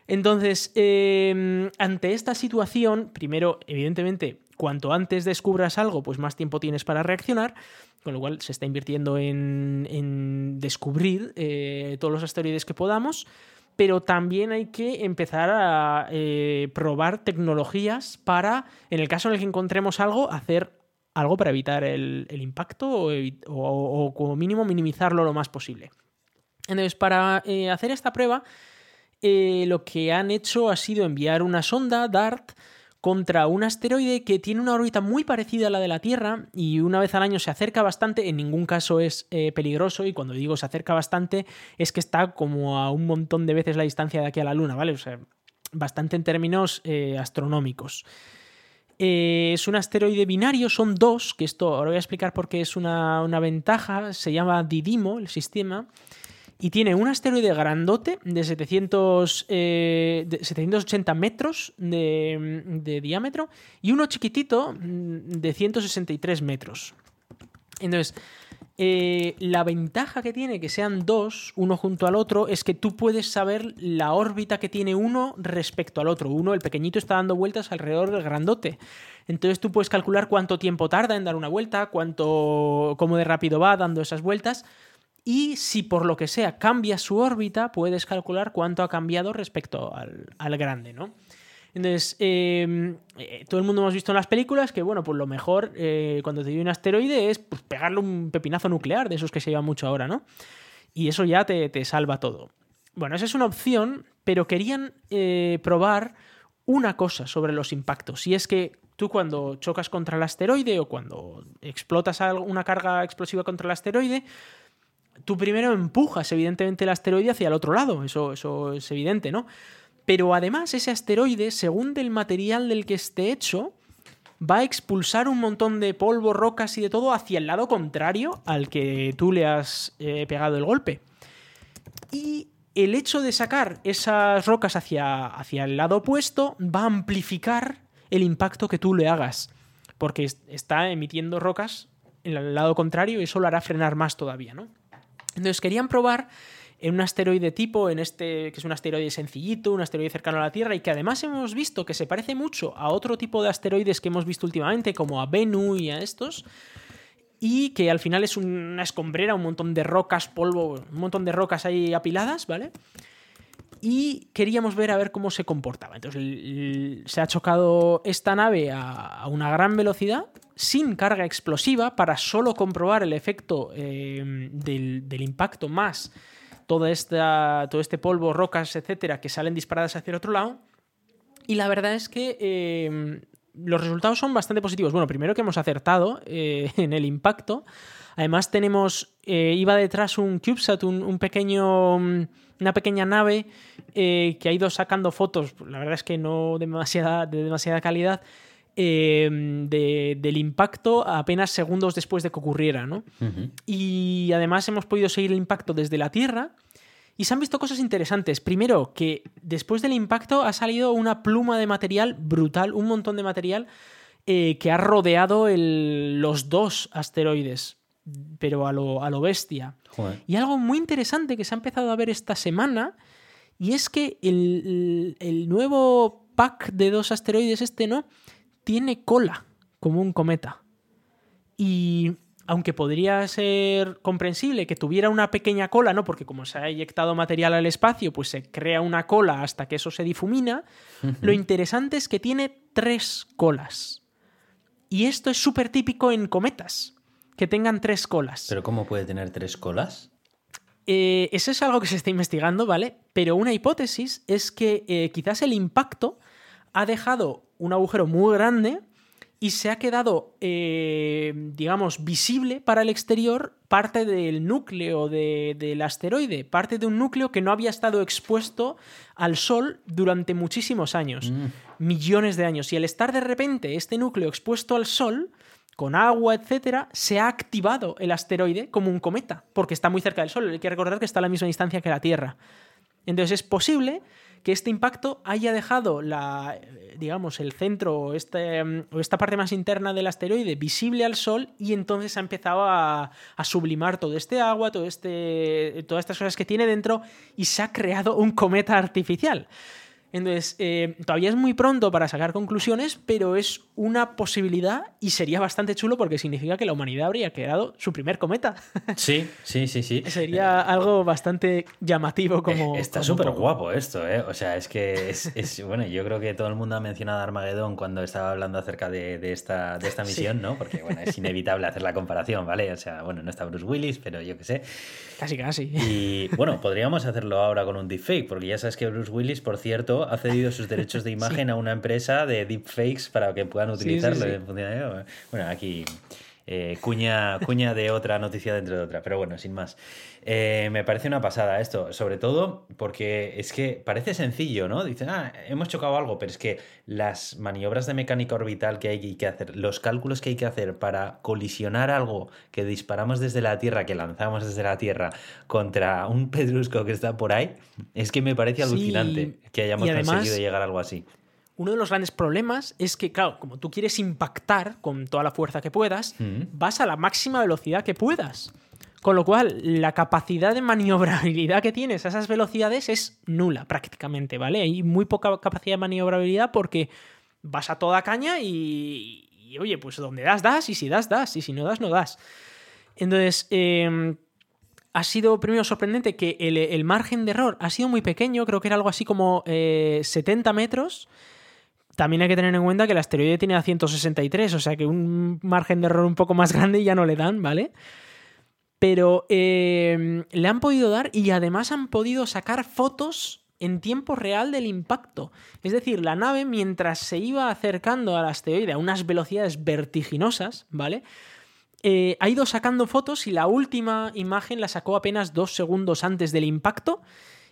Entonces, eh, ante esta situación, primero, evidentemente, cuanto antes descubras algo, pues más tiempo tienes para reaccionar, con lo cual se está invirtiendo en, en descubrir eh, todos los asteroides que podamos, pero también hay que empezar a eh, probar tecnologías para, en el caso en el que encontremos algo, hacer algo para evitar el, impacto o como mínimo minimizarlo lo más posible. Entonces, para eh, hacer esta prueba, eh, lo que han hecho ha sido enviar una sonda DART contra un asteroide que tiene una órbita muy parecida a la de la Tierra y una vez al año se acerca bastante, en ningún caso es eh, peligroso y cuando digo se acerca bastante es que está como a un montón de veces la distancia de aquí a la Luna, ¿vale? O sea, bastante en términos eh, astronómicos. Eh, es un asteroide binario, son dos, que esto ahora voy a explicar por qué es una, una ventaja, se llama Didimo el sistema, y tiene un asteroide grandote de, 700, eh, de 780 metros de, de diámetro y uno chiquitito mm, de 163 metros. Entonces, eh, la ventaja que tiene que sean dos, uno junto al otro, es que tú puedes saber la órbita que tiene uno respecto al otro. Uno, el pequeñito, está dando vueltas alrededor del grandote. Entonces tú puedes calcular cuánto tiempo tarda en dar una vuelta, cuánto, cómo de rápido va dando esas vueltas. Y si por lo que sea cambia su órbita, puedes calcular cuánto ha cambiado respecto al, al grande, ¿no? Entonces, eh, eh, todo el mundo hemos visto en las películas que, bueno, pues lo mejor eh, cuando te viene un asteroide es pues, pegarle un pepinazo nuclear, de esos que se llevan mucho ahora, ¿no? Y eso ya te, te salva todo. Bueno, esa es una opción, pero querían eh, probar una cosa sobre los impactos. Y es que tú cuando chocas contra el asteroide o cuando explotas una carga explosiva contra el asteroide, tú primero empujas evidentemente el asteroide hacia el otro lado, eso, eso es evidente, ¿no? Pero además ese asteroide, según del material del que esté hecho, va a expulsar un montón de polvo, rocas y de todo hacia el lado contrario al que tú le has eh, pegado el golpe. Y el hecho de sacar esas rocas hacia, hacia el lado opuesto va a amplificar el impacto que tú le hagas. Porque es- está emitiendo rocas en el lado contrario y eso lo hará frenar más todavía, ¿no? Entonces querían probar en un asteroide tipo, en este, que es un asteroide sencillito, un asteroide cercano a la Tierra, y que además hemos visto que se parece mucho a otro tipo de asteroides que hemos visto últimamente, como a Bennu y a estos, y que al final es una escombrera, un montón de rocas, polvo, un montón de rocas ahí apiladas, ¿vale? Y queríamos ver a ver cómo se comportaba. Entonces se ha chocado esta nave a, una gran velocidad, sin carga explosiva, para solo comprobar el efecto eh, del, impacto más toda esta, todo este polvo, rocas, etcétera, que salen disparadas hacia el otro lado. Y la verdad es que eh, los resultados son bastante positivos. Bueno, primero que hemos acertado eh, en el impacto. Además tenemos, eh, iba detrás un CubeSat, un, un pequeño, mm, una pequeña nave eh, que ha ido sacando fotos, la verdad es que no demasiada, de demasiada calidad, eh, de- del impacto apenas segundos después de que ocurriera, ¿no? Y además hemos podido seguir el impacto desde la Tierra. Y se han visto cosas interesantes. Primero, que después del impacto ha salido una pluma de material brutal, un montón de material eh, que ha rodeado el- los dos asteroides, pero a lo, a lo bestia. Joder. Y algo muy interesante que se ha empezado a ver esta semana, y es que el, el nuevo pack de dos asteroides, este no, tiene cola, como un cometa. Y aunque podría ser comprensible que tuviera una pequeña cola, ¿no? Porque como se ha eyectado material al espacio, pues se crea una cola hasta que eso se difumina. Lo interesante es que tiene tres colas. Y esto es súper típico en cometas, que tengan tres colas. ¿Pero cómo puede tener tres colas? Eh, eso es algo que se está investigando, ¿vale? Pero una hipótesis es que eh, quizás el impacto ha dejado un agujero muy grande y se ha quedado, eh, digamos, visible para el exterior parte del núcleo del asteroide, parte de un núcleo que no había estado expuesto al Sol durante muchísimos años, mm. millones de años. Y al estar de repente este núcleo expuesto al Sol, con agua, etcétera, se ha activado el asteroide como un cometa, porque está muy cerca del Sol. Hay que recordar que está a la misma distancia que la Tierra. Entonces es posible que este impacto haya dejado la, digamos, el centro o, este, esta parte más interna del asteroide visible al Sol y entonces ha empezado a, a, sublimar todo este agua, todo este, todas estas cosas que tiene dentro y se ha creado un cometa artificial. Entonces, eh, todavía es muy pronto para sacar conclusiones, pero es una posibilidad y sería bastante chulo porque significa que la humanidad habría creado su primer cometa. Sí, sí, sí, sí. sería algo bastante llamativo como... Eh, está súper guapo esto, ¿eh? O sea, es que es, bueno, yo creo que todo el mundo ha mencionado Armagedón cuando estaba hablando acerca de, esta, de esta misión, ¿no? Porque, bueno, es inevitable hacer la comparación, ¿vale? O sea, bueno, no está Bruce Willis, pero yo qué sé. Casi, casi. Y bueno, podríamos hacerlo ahora con un deepfake, porque ya sabes que Bruce Willis, por cierto, ha cedido sus derechos de imagen a una empresa de deepfakes para que puedan utilizarlo. Bueno, aquí eh, cuña, cuña de otra noticia dentro de otra, pero bueno, sin más. Eh, me parece una pasada esto, sobre todo porque es que parece sencillo, ¿no? Dicen, ah, hemos chocado algo, pero es que las maniobras de mecánica orbital que hay que hacer, los cálculos que hay que hacer para colisionar algo que disparamos desde la Tierra, que lanzamos desde la Tierra, contra un pedrusco que está por ahí, es que me parece alucinante que hayamos conseguido llegar a algo así uno de los grandes problemas es que, claro, como tú quieres impactar con toda la fuerza que puedas, mm. vas a la máxima velocidad que puedas. Con lo cual, la capacidad de maniobrabilidad que tienes a esas velocidades es nula prácticamente, ¿vale? Hay muy poca capacidad de maniobrabilidad porque vas a toda caña y, oye, pues donde das, das, y si das, das, y si no das, no das. Entonces, em, ha sido primero sorprendente que el, margen de error ha sido muy pequeño, creo que era algo así como 70 eh, metros. También hay que tener en cuenta que el asteroide tiene a 163, o sea que un margen de error un poco más grande ya no le dan, ¿vale? Pero em, le han podido dar y además han podido sacar fotos en tiempo real del impacto. Es decir, la nave mientras se iba acercando al asteroide a unas velocidades vertiginosas, ¿vale? Eh, ha ido sacando fotos y la última imagen la sacó apenas dos segundos antes del impacto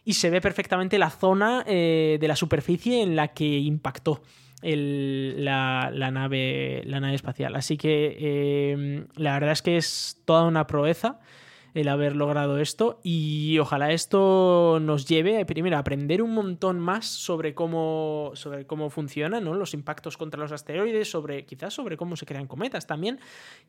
y se ve perfectamente la zona eh, de la superficie en la que impactó la, nave, la nave espacial. Así que em, la verdad es que es toda una proeza el haber logrado esto y ojalá esto nos lleve primero a aprender un montón más sobre cómo, sobre cómo funcionan los impactos contra los asteroides, sobre quizás sobre cómo se crean cometas también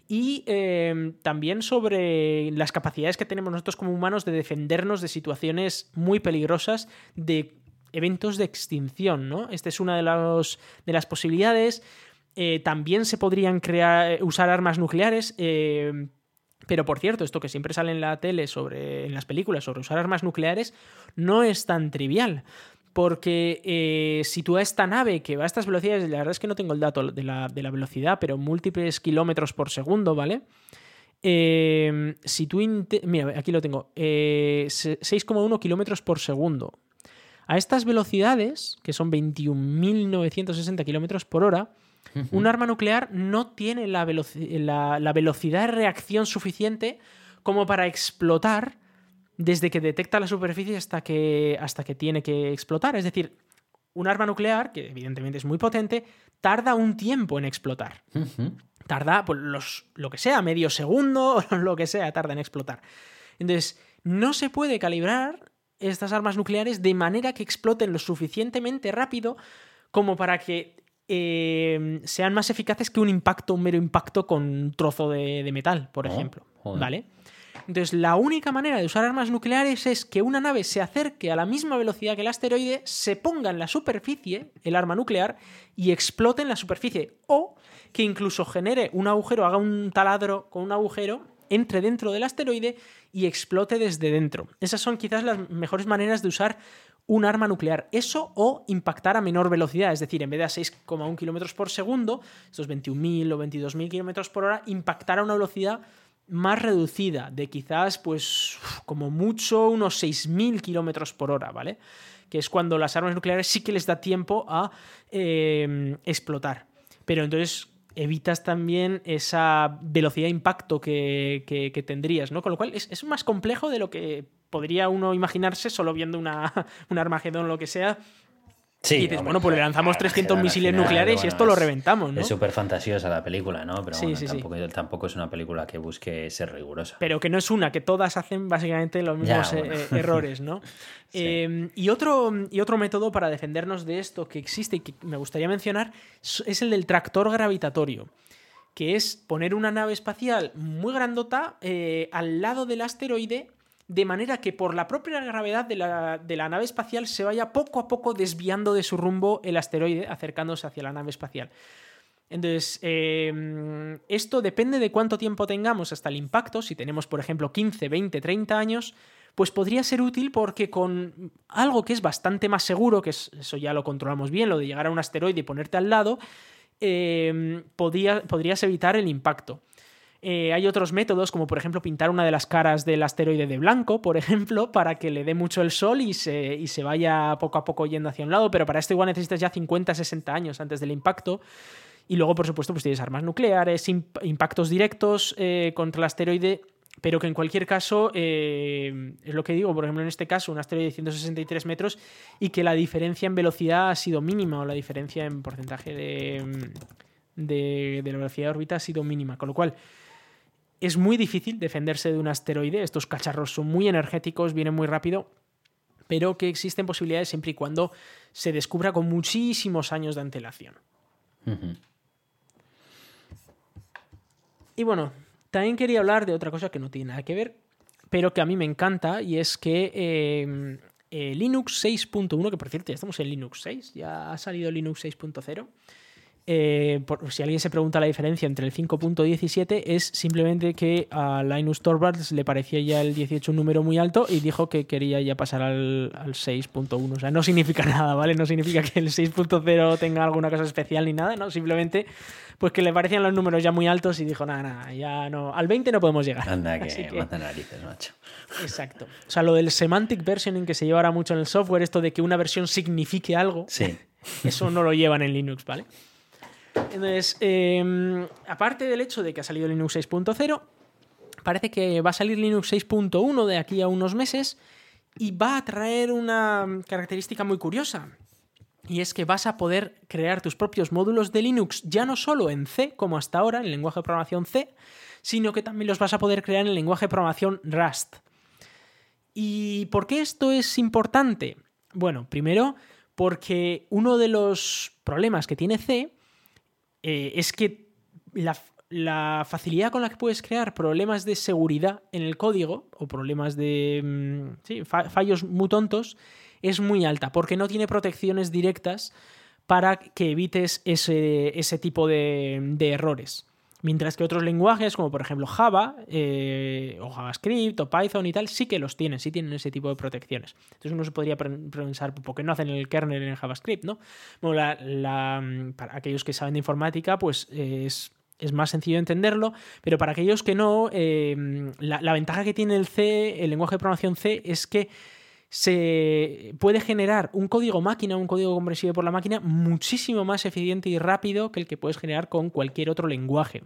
y em, también sobre las capacidades que tenemos nosotros como humanos de defendernos de situaciones muy peligrosas de eventos de extinción, ¿no? Esta es una de, de las posibilidades. Eh, también se podrían crear, usar armas nucleares. Eh, pero por cierto, esto que siempre sale en la tele, sobre, en las películas, sobre usar armas nucleares, no es tan trivial. Porque eh, si tú a esta nave que va a estas velocidades, la verdad es que no tengo el dato de la, velocidad, pero múltiples kilómetros por segundo, ¿vale? si tú. Mira, aquí lo tengo. 6,1 kilómetros por segundo. A estas velocidades, que son 21.960 km por hora, un arma nuclear no tiene la, velocidad de reacción suficiente como para explotar desde que detecta la superficie hasta que, hasta que tiene que explotar. Es decir, un arma nuclear, que evidentemente es muy potente, tarda un tiempo en explotar. Tarda pues, lo que sea, medio segundo o lo que sea, tarda en explotar. Entonces, no se puede calibrar estas armas nucleares de manera que exploten lo suficientemente rápido como para que eh, sean más eficaces que un impacto, un mero impacto con un trozo de, metal, por ejemplo. ¿Vale? Entonces, la única manera de usar armas nucleares es que una nave se acerque a la misma velocidad que el asteroide, se ponga en la superficie, el arma nuclear, y explote en la superficie. O que incluso genere un agujero, haga un taladro con un agujero, entre dentro del asteroide y explote desde dentro. Esas son quizás las mejores maneras de usar un arma nuclear. Eso o impactar a menor velocidad, es decir, en vez de a 6,1 km por segundo, estos 21.000 o 22.000 km por hora, impactar a una velocidad más reducida, de quizás, pues, como mucho, unos 6.000 km por hora, ¿vale? Que es cuando las armas nucleares sí que les da tiempo a eh, explotar. Pero entonces evitas también esa velocidad de impacto que, tendrías, ¿no? Con lo cual es, más complejo de lo que podría uno imaginarse solo viendo una, un Armagedón o lo que sea. Sí, y dices, bueno, pues le lanzamos 300 misiles nucleares y esto lo reventamos, ¿no? Es súper fantasiosa la película, ¿no? Pero bueno, tampoco, es una película que busque ser rigurosa. Pero que no es una, que todas hacen básicamente los mismos eh, eh, errores, ¿no? Em, y, otro, y otro método para defendernos de esto que existe y que me gustaría mencionar es el del tractor gravitatorio que es poner una nave espacial muy grandota eh, al lado del asteroide de manera que por la propia gravedad de la, nave espacial se vaya poco a poco desviando de su rumbo el asteroide, acercándose hacia la nave espacial. Entonces, em, esto depende de cuánto tiempo tengamos hasta el impacto. Si tenemos, por ejemplo, 15, 20, 30 años, pues podría ser útil porque con algo que es bastante más seguro, que eso ya lo controlamos bien, lo de llegar a un asteroide y ponerte al lado, em, podrías evitar el impacto. Eh, hay otros métodos, como por ejemplo pintar una de las caras del asteroide de blanco, por ejemplo, para que le dé mucho el sol y se, vaya poco a poco yendo hacia un lado, pero para esto igual necesitas ya 50, 60 años antes del impacto. Y luego, por supuesto, pues tienes armas nucleares, impactos directos eh, contra el asteroide, pero que en cualquier caso, eh, es lo que digo, por ejemplo, en este caso, un asteroide de 163 metros y que la diferencia en velocidad ha sido mínima o la diferencia en porcentaje de, de, de la velocidad de órbita ha sido mínima. Con lo cual, es muy difícil defenderse de un asteroide. Estos cacharros son muy energéticos, vienen muy rápido, pero que existen posibilidades siempre y cuando se descubra con muchísimos años de antelación. Y bueno, también quería hablar de otra cosa que no tiene nada que ver, pero que a mí me encanta, y es que eh, eh, Linux 6.1, que por cierto ya estamos en Linux 6, ya ha salido Linux 6.0. Eh, si alguien se pregunta la diferencia entre el 5.17, es simplemente que a Linus Torvalds le parecía ya el 18 un número muy alto y dijo que quería ya pasar al, 6.1. O sea, no significa nada, ¿vale? No significa que el 6.0 tenga alguna cosa especial ni nada, ¿no? Simplemente pues que le parecían los números ya muy altos y dijo, nada, nada, ya no, al 20 no podemos llegar. Anda, que, que... narices, macho. Exacto. O sea, lo del semantic versioning que se lleva ahora mucho en el software, esto de que una versión signifique algo, sí. eso no lo llevan en Linux, ¿vale? Entonces, em, aparte del hecho de que ha salido Linux 6.0, parece que va a salir Linux 6.1 de aquí a unos meses y va a traer una característica muy curiosa. Y es que vas a poder crear tus propios módulos de Linux ya no solo en C, como hasta ahora, en el lenguaje de programación C, sino que también los vas a poder crear en el lenguaje de programación Rust. ¿Y por qué esto es importante? Bueno, primero porque uno de los problemas que tiene C eh, es que la, facilidad con la que puedes crear problemas de seguridad en el código o problemas de mm, fallos muy tontos es muy alta porque no tiene protecciones directas para que evites ese, tipo de, errores. Mientras que otros lenguajes, como por ejemplo Java, eh, o JavaScript, o Python y tal, sí que los tienen, sí tienen ese tipo de protecciones. Entonces uno se podría pensar, ¿por qué no hacen el kernel en JavaScript? ¿no? Para aquellos que saben de informática, pues es, más sencillo entenderlo, pero para aquellos que no, em, la, la ventaja que tiene el C, el lenguaje de programación C, es que se puede generar un código máquina, un código comprensible por la máquina, muchísimo más eficiente y rápido que el que puedes generar con cualquier otro lenguaje.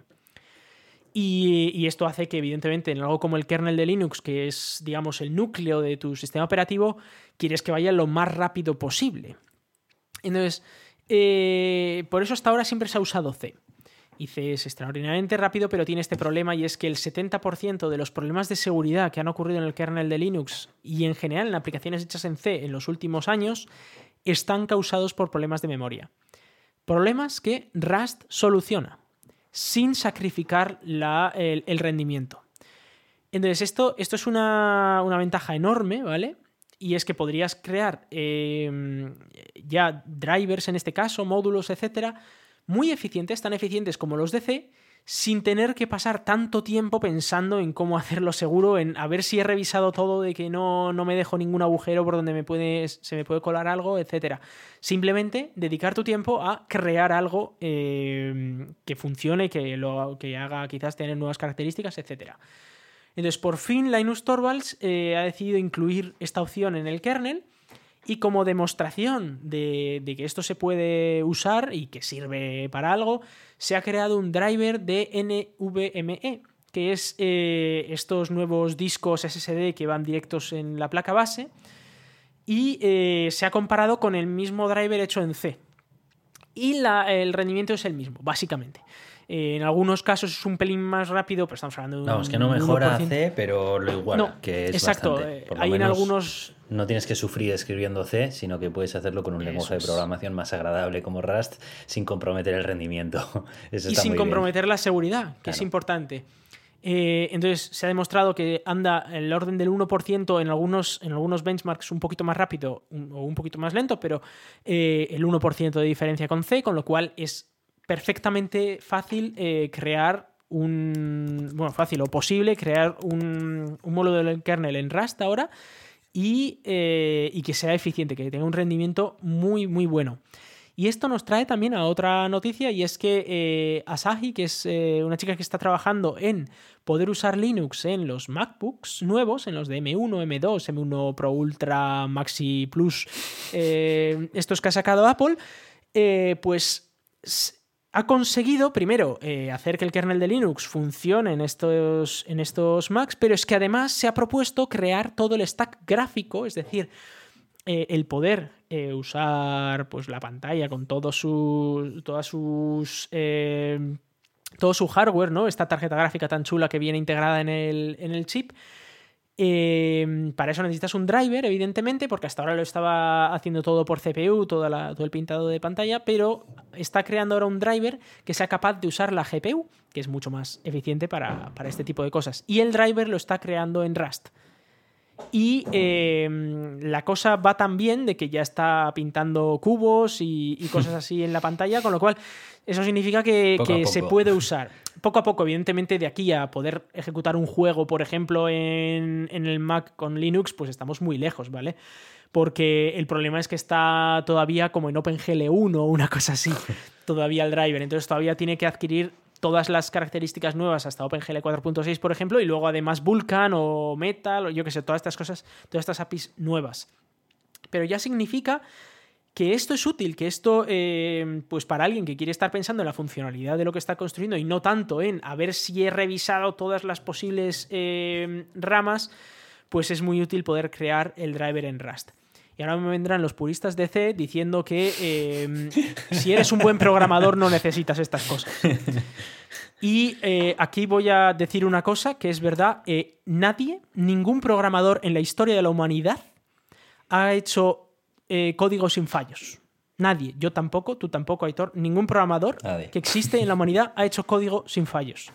Y, esto hace que, evidentemente, en algo como el kernel de Linux, que es, digamos, el núcleo de tu sistema operativo, quieres que vaya lo más rápido posible. Entonces, eh, por eso hasta ahora siempre se ha usado C C es extraordinariamente rápido, pero tiene este problema y es que el 70% de los problemas de seguridad que han ocurrido en el kernel de Linux y en general en aplicaciones hechas en C en los últimos años están causados por problemas de memoria. Problemas que Rust soluciona sin sacrificar el, rendimiento. Entonces, esto, esto es una, ventaja enorme, ¿vale? Y es que podrías crear em, ya drivers en este caso, módulos, etcétera, muy eficientes, tan eficientes como los de C, sin tener que pasar tanto tiempo pensando en cómo hacerlo seguro, en a ver si he revisado todo de que no, no me dejo ningún agujero por donde me se me puede colar algo, etc. Simplemente dedicar tu tiempo a crear algo eh, que funcione, que, lo, que haga quizás tener nuevas características, etc. Entonces, por fin Linus Torvalds eh, ha decidido incluir esta opción en el kernel y como demostración de, que esto se puede usar y que sirve para algo, se ha creado un driver de NVMe, que es eh, estos nuevos discos SSD que van directos en la placa base, y eh, se ha comparado con el mismo driver hecho en C. Y el rendimiento es el mismo, básicamente. Eh, en algunos casos es un pelín más rápido, pero estamos hablando de un. Vamos, que no mejora C, pero lo igual. que es exacto. Bastante. Hay en algunos. No tienes que sufrir escribiendo C, sino que puedes hacerlo con un lenguaje de programación más agradable como Rust sin comprometer el rendimiento. y sin comprometer la seguridad, que es importante. Eh, entonces se ha demostrado que anda el orden del 1% en algunos, en algunos benchmarks un poquito más rápido o un poquito más lento, pero eh, el 1% de diferencia con C, con lo cual es perfectamente fácil eh, crear un. Bueno, fácil o posible crear un, un módulo del kernel en Rust ahora eh, y, que sea eficiente, que tenga un rendimiento muy, muy bueno. Y esto nos trae también a otra noticia y es que eh, Asahi, que es una chica que está trabajando en poder usar Linux en los MacBooks nuevos, en los de M1, M2, M1 Pro Ultra, Maxi Plus, estos que ha sacado Apple, pues ha conseguido, primero, eh, hacer que el kernel de Linux funcione en estos, en estos Macs, pero es que además se ha propuesto crear todo el stack gráfico, es decir, eh, el poder eh, usar pues, la pantalla con todo su, todas sus... todo su hardware, ¿no? Esta tarjeta gráfica tan chula que viene integrada en el, en el chip Em, para eso necesitas un driver, evidentemente, porque hasta ahora lo estaba haciendo todo por CPU, todo, todo el pintado de pantalla, pero está creando ahora un driver que sea capaz de usar la GPU, que es mucho más eficiente para, este tipo de cosas. Y el driver lo está creando en Rust. Y em, la cosa va tan bien de que ya está pintando cubos y, cosas así en la pantalla, con lo cual eso significa que, se puede usar. Poco a poco, evidentemente, de aquí a poder ejecutar un juego, por ejemplo, en, el Mac con Linux, pues estamos muy lejos, ¿vale? Porque el problema es que está todavía como en OpenGL1 o una cosa así, todavía el driver. Entonces todavía tiene que adquirir todas las características nuevas hasta OpenGL 4.6, por ejemplo, y luego además Vulkan o Metal, o yo qué sé, todas estas cosas, todas estas APIs nuevas. Pero ya significa que esto es útil, que esto, eh, pues para alguien que quiere estar pensando en la funcionalidad de lo que está construyendo y no tanto en a ver si he revisado todas las posibles eh, ramas, pues es muy útil poder crear el driver en Rust. Y ahora me vendrán los puristas de C diciendo que eh, si eres un buen programador no necesitas estas cosas. Y aquí voy a decir una cosa que es verdad, nadie, ningún programador en la historia de la humanidad ha hecho eh, código sin fallos. Nadie, yo tampoco, tú tampoco, Aitor, ningún programador que existe en la humanidad ha hecho código sin fallos.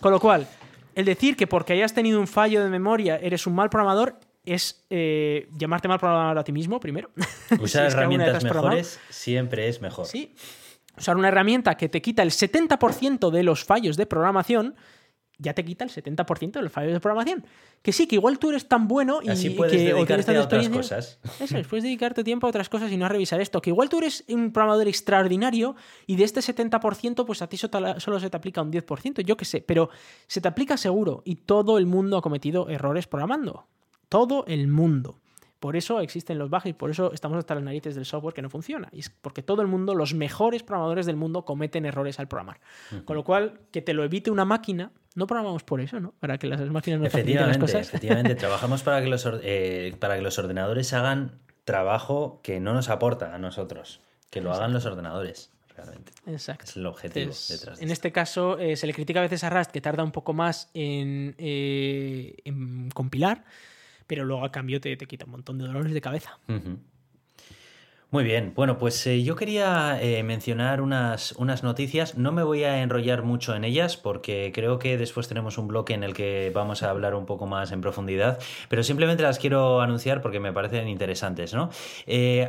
Con lo cual, el decir que porque hayas tenido un fallo de memoria eres un mal programador es eh, llamarte mal programador a ti mismo, primero. Usar herramientas mejores siempre es mejor. Sí. Usar una herramienta que te quita el 70% de los fallos de programación ya te quita el 70% de los fallos de programación. Que sí, que igual tú eres tan bueno y Así puedes que dedicarte a otras cosas. Eso es, puedes dedicarte tiempo a otras cosas y no a revisar esto. Que igual tú eres un programador extraordinario y de este 70% pues a ti solo se te aplica un 10%, yo qué sé, pero se te aplica seguro y todo el mundo ha cometido errores programando. Todo el mundo. Por eso existen los bugs y por eso estamos hasta las narices del software que no funciona. Y es porque todo el mundo, los mejores programadores del mundo, cometen errores al programar. Con lo cual, que te lo evite una máquina, no programamos por eso, ¿no? Para que las máquinas no faciliten las cosas. Efectivamente, trabajamos para que, los, eh, para que los ordenadores hagan trabajo que no nos aporta a nosotros, que lo hagan los ordenadores. Realmente. Exacto. Es el objetivo detrás En este caso, eh, se le critica a veces a Rust que tarda un poco más en, eh, en compilar, pero luego a cambio te, te quita un montón de dolores de cabeza. Muy bien, bueno, pues eh, yo quería eh, mencionar unas, unas noticias, no me voy a enrollar mucho en ellas porque creo que después tenemos un bloque en el que vamos a hablar un poco más en profundidad, pero simplemente las quiero anunciar porque me parecen interesantes. ¿no? Eh,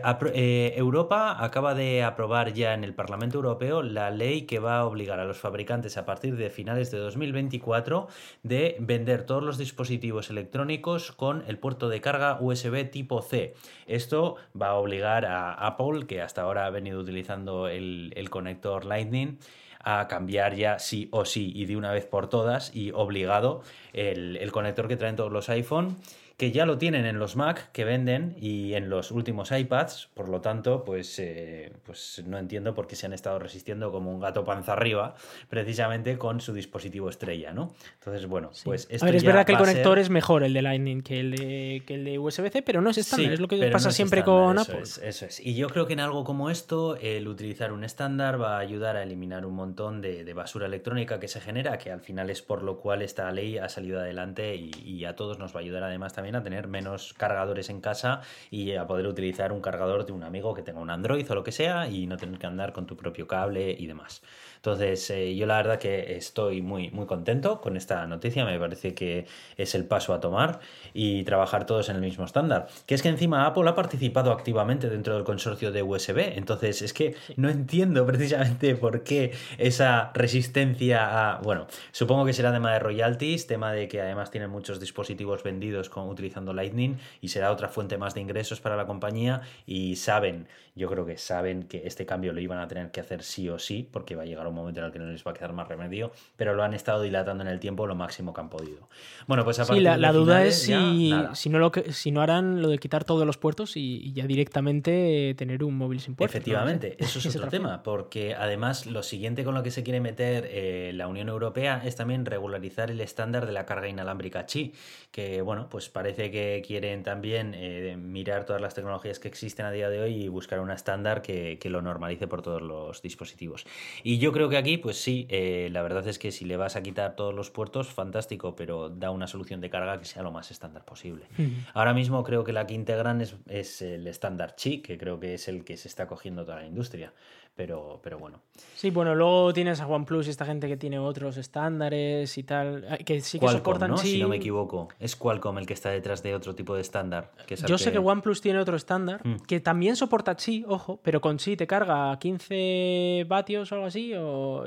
Europa acaba de aprobar ya en el Parlamento Europeo la ley que va a obligar a los fabricantes a partir de finales de 2024 de vender todos los dispositivos electrónicos con el puerto de carga USB tipo C. Esto va a obligar a Apple, que hasta ahora ha venido utilizando el, conector Lightning, a cambiar ya sí o sí y de una vez por todas y obligado el, el conector que traen todos los iPhone que ya lo tienen en los Mac que venden y en los últimos iPads, por lo tanto, pues, eh, pues no entiendo por qué se han estado resistiendo como un gato panza arriba, precisamente con su dispositivo estrella, ¿no? Entonces, bueno, pues esto A ver, es verdad que el conector es mejor el de Lightning que el de, que el de USB-C, pero no es estándar, es lo que pasa siempre con Apple. eso es. Y yo creo que en algo como esto, el utilizar un estándar va a ayudar a eliminar un montón de, basura electrónica que se genera, que al final es por lo cual esta ley ha salido adelante y, y a todos nos va a ayudar además también a tener menos cargadores en casa y a poder utilizar un cargador de un amigo que tenga un Android o lo que sea y no tener que andar con tu propio cable y demás. Entonces, eh, yo la verdad que estoy muy, muy contento con esta noticia, me parece que es el paso a tomar y trabajar todos en el mismo estándar. Que es que encima Apple ha participado activamente dentro del consorcio de USB, entonces es que no entiendo precisamente por qué esa resistencia a... Bueno, supongo que será tema de royalties, tema de que además tienen muchos dispositivos vendidos con, utilizando Lightning y será otra fuente más de ingresos para la compañía y saben, yo creo que saben que este cambio lo iban a tener que hacer sí o sí porque va a llegar un momento en el que no les va a quedar más remedio, pero lo han estado dilatando en el tiempo lo máximo que han podido. Bueno, pues a sí, la, la duda es si, si, no lo que, si no harán lo de quitar todos los puertos y, ya directamente tener un móvil sin puertos. Efectivamente, eso es otro tema, porque además lo siguiente con lo que se quiere meter eh, la Unión Europea es también regularizar el estándar de la carga inalámbrica Qi, que bueno, pues parece que quieren también eh, mirar todas las tecnologías que existen a día de hoy y buscar un estándar que, que lo normalice por todos los dispositivos. Y yo creo que aquí, pues sí, eh, la verdad es que si le vas a quitar todos los puertos, fantástico, pero da una solución de carga que sea lo más estándar posible. Ahora mismo creo que la que integran es, es el estándar Chi, que creo que es el que se está cogiendo toda la industria pero, pero bueno. Sí, bueno, luego tienes a OnePlus y esta gente que tiene otros estándares y tal, eh, que sí que soportan ¿no? Si no me equivoco, es Qualcomm el que está detrás de otro tipo de estándar. Yo sé que... OnePlus tiene otro estándar mm. que también soporta Qi, ojo, pero con Qi te carga 15 vatios o algo así,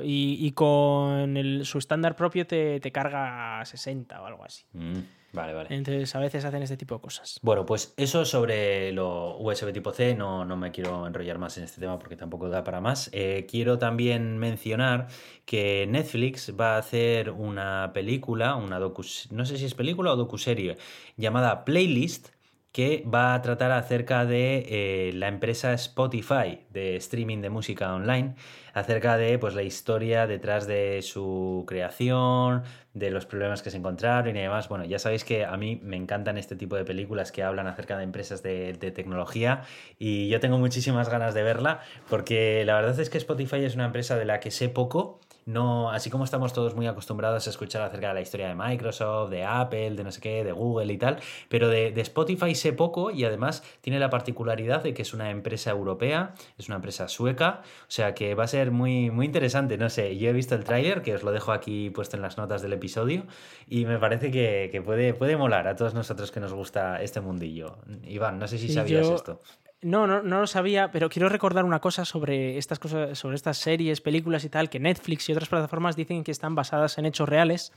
y, con su estándar propio te, te, carga 60 o algo así. Mm. Vale, vale. Entonces a veces hacen este tipo de cosas. Bueno, pues eso sobre lo USB tipo C, no, no me quiero enrollar más en este tema porque tampoco da para más. Eh, quiero también mencionar que Netflix va a hacer una película, una docu, no sé si es película o docuserie, llamada Playlist, que va a tratar acerca de eh, la empresa Spotify de streaming de música online, acerca de pues, la historia detrás de su creación, de los problemas que se encontraron y demás. Bueno, ya sabéis que a mí me encantan este tipo de películas que hablan acerca de empresas de, de tecnología y yo tengo muchísimas ganas de verla porque la verdad es que Spotify es una empresa de la que sé poco no, así como estamos todos muy acostumbrados a escuchar acerca de la historia de Microsoft, de Apple, de no sé qué, de Google y tal, pero de, Spotify sé poco y además tiene la particularidad de que es una empresa europea, es una empresa sueca, o sea que va a ser muy, muy interesante, no sé, yo he visto el tráiler, que os lo dejo aquí puesto en las notas del episodio, y me parece que, puede, puede molar a todos nosotros que nos gusta este mundillo. Iván, no sé si sabías esto. No, no, no lo sabía, pero quiero recordar una cosa sobre estas cosas, sobre estas series, películas y tal, que Netflix y otras plataformas dicen que están basadas en hechos reales.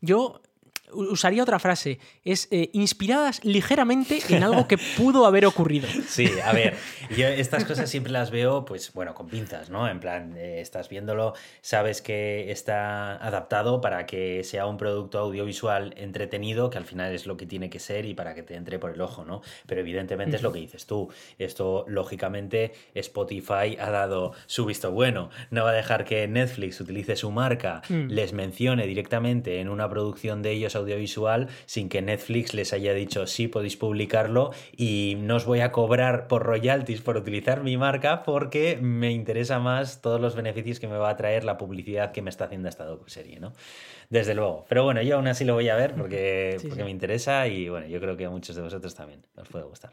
Yo usaría otra frase, es eh, inspiradas ligeramente en algo que pudo haber ocurrido. Sí, a ver, yo estas cosas siempre las veo, pues bueno, con pinzas, ¿no? En plan, eh, estás viéndolo, sabes que está adaptado para que sea un producto audiovisual entretenido, que al final es lo que tiene que ser y para que te entre por el ojo, ¿no? Pero evidentemente es lo que dices tú. Esto, lógicamente, Spotify ha dado su visto bueno. No va a dejar que Netflix utilice su marca, mm. les mencione directamente en una producción de ellos audiovisual sin que Netflix les haya dicho sí, podéis publicarlo y no os voy a cobrar por royalties por utilizar mi marca porque me interesa más todos los beneficios que me va a traer la publicidad que me está haciendo esta serie, ¿no? Desde luego. Pero bueno, yo aún así lo voy a ver porque, porque me interesa y bueno, yo creo que a muchos de vosotros también os puede gustar.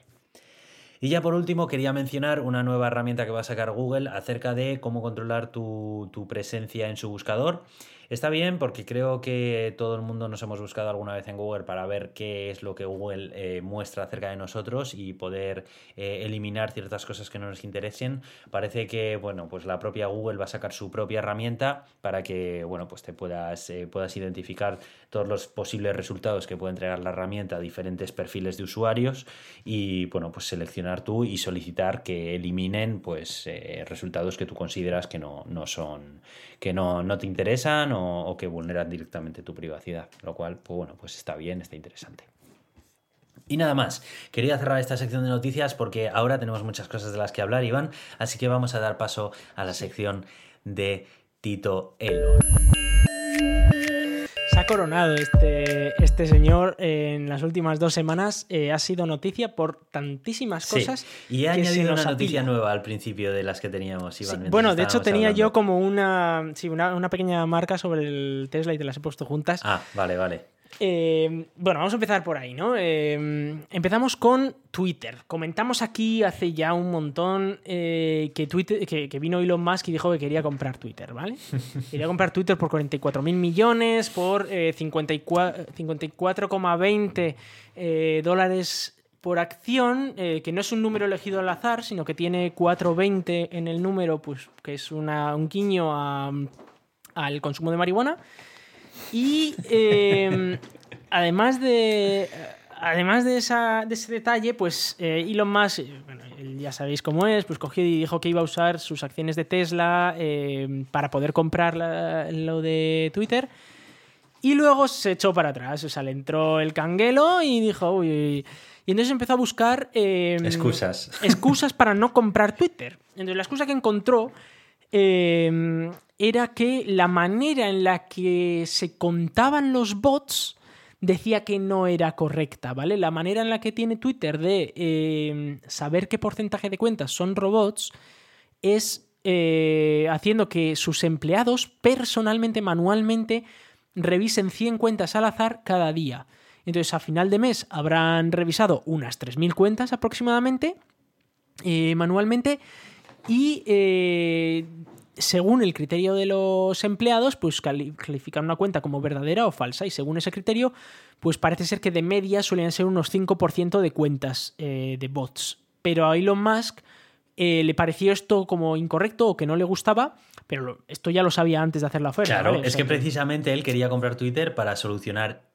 Y ya por último quería mencionar una nueva herramienta que va a sacar Google acerca de cómo controlar tu, tu presencia en su buscador. Está bien porque creo que todo el mundo nos hemos buscado alguna vez en Google para ver qué es lo que Google eh, muestra acerca de nosotros y poder eh, eliminar ciertas cosas que no nos interesen. Parece que, bueno, pues la propia Google va a sacar su propia herramienta para que, bueno, pues te puedas, eh, puedas identificar todos los posibles resultados que puede entregar la herramienta a diferentes perfiles de usuarios y, bueno, pues seleccionar tú y solicitar que eliminen, pues, resultados que tú consideras que no, no son, que no, no te interesan o o, que vulneran directamente tu privacidad, lo cual, pues bueno, pues está bien, está interesante. Y nada más, quería cerrar esta sección de noticias porque ahora tenemos muchas cosas de las que hablar, Iván, así que vamos a dar paso a la sección de Tito Elon ha coronado este, este señor en las últimas dos semanas. Eh, ha sido noticia por tantísimas cosas. Y ha añadido una noticia nueva al principio de las que teníamos, Iván. bueno, de hecho tenía yo como una, una, una, pequeña marca sobre el Tesla y te las he puesto juntas. Ah, vale, vale. Eh, bueno, vamos a empezar por ahí, ¿no? Eh, empezamos con Twitter. Comentamos aquí hace ya un montón eh, que, Twitter, que, vino Elon Musk y dijo que quería comprar Twitter, ¿vale? quería comprar Twitter por 44 mil millones, por 54,20 dólares por acción, que no es un número elegido al azar, sino que tiene 4,20 en el número, pues que es una, un guiño al consumo de marihuana. Y em, además de. Además de, esa, de ese detalle, pues eh, Elon Musk, eh, bueno, ya sabéis cómo es, pues cogió y dijo que iba a usar sus acciones de Tesla em, para poder comprar lo de Twitter. Y luego se echó para atrás, o sea, le entró el canguelo y dijo, uy, Y entonces empezó a buscar... Em, excusas. Excusas para no comprar Twitter. Entonces la excusa que encontró era que la manera en la que se contaban los bots decía que no era correcta, ¿vale? La manera en la que tiene Twitter de em, saber qué porcentaje de cuentas son robots es eh, haciendo que sus empleados personalmente, manualmente, revisen 100 cuentas al azar cada día. Entonces, a final de mes habrán revisado unas 3.000 cuentas aproximadamente, eh, manualmente, y eh, según el criterio de los empleados, pues califican una cuenta como verdadera o falsa. Y según ese criterio, pues parece ser que de media suelen ser unos 5% de cuentas eh, de bots. Pero a Elon Musk eh, le pareció esto como incorrecto o que no le gustaba, pero esto ya lo sabía antes de hacer la oferta. Claro, es que precisamente él quería comprar Twitter para solucionar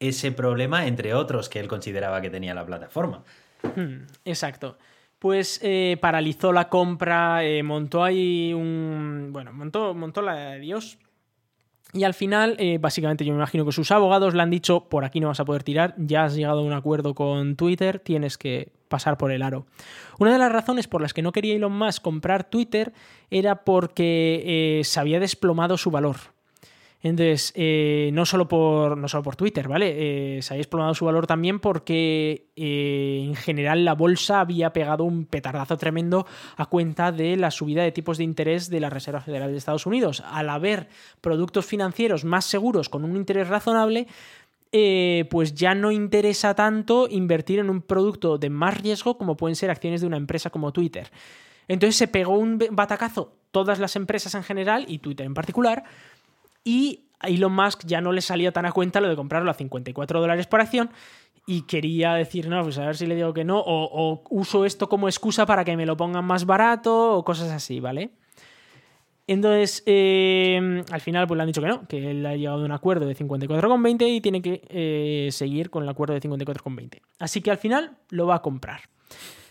ese problema, entre otros, que él consideraba que tenía la plataforma. Hmm, exacto pues eh, paralizó la compra, eh, montó ahí un... bueno, montó, montó la de Dios. Y al final, eh, básicamente yo me imagino que sus abogados le han dicho, por aquí no vas a poder tirar, ya has llegado a un acuerdo con Twitter, tienes que pasar por el aro. Una de las razones por las que no quería Elon Musk comprar Twitter era porque se había desplomado su valor. Entonces, eh, no, solo por, no solo por Twitter, ¿vale? Eh, se había explotado su valor también porque eh, en general la bolsa había pegado un petardazo tremendo a cuenta de la subida de tipos de interés de la Reserva Federal de Estados Unidos. Al haber productos financieros más seguros con un interés razonable, pues ya no interesa tanto invertir en un producto de más riesgo como pueden ser acciones de una empresa como Twitter. Entonces se pegó un batacazo todas las empresas en general y Twitter en particular y a Elon Musk ya no le salía tan a cuenta lo de comprarlo a 54 dólares por acción y quería decir, no, pues a ver si le digo que no, o, uso esto como excusa para que me lo pongan más barato o cosas así, ¿vale? Entonces, eh, al final pues le han dicho que no, que él ha llegado a un acuerdo de 54,20 y tiene que eh, seguir con el acuerdo de 54,20. Así que al final lo va a comprar.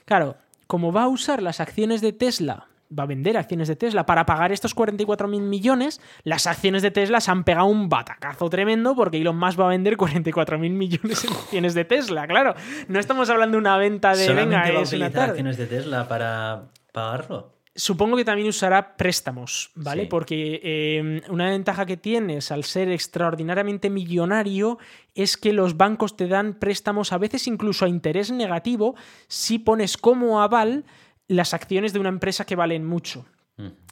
Claro, como va a usar las acciones de Tesla va a vender acciones de Tesla. Para pagar estos 44 mil millones, las acciones de Tesla se han pegado un batacazo tremendo porque Elon Musk va a vender 44 mil millones en acciones de Tesla, claro. No estamos hablando de una venta de venga, va a utilizar acciones de Tesla para pagarlo. Supongo que también usará préstamos, ¿vale? Porque eh, una ventaja que tienes al ser extraordinariamente millonario es que los bancos te dan préstamos a veces incluso a interés negativo si pones como aval las acciones de una empresa que valen mucho.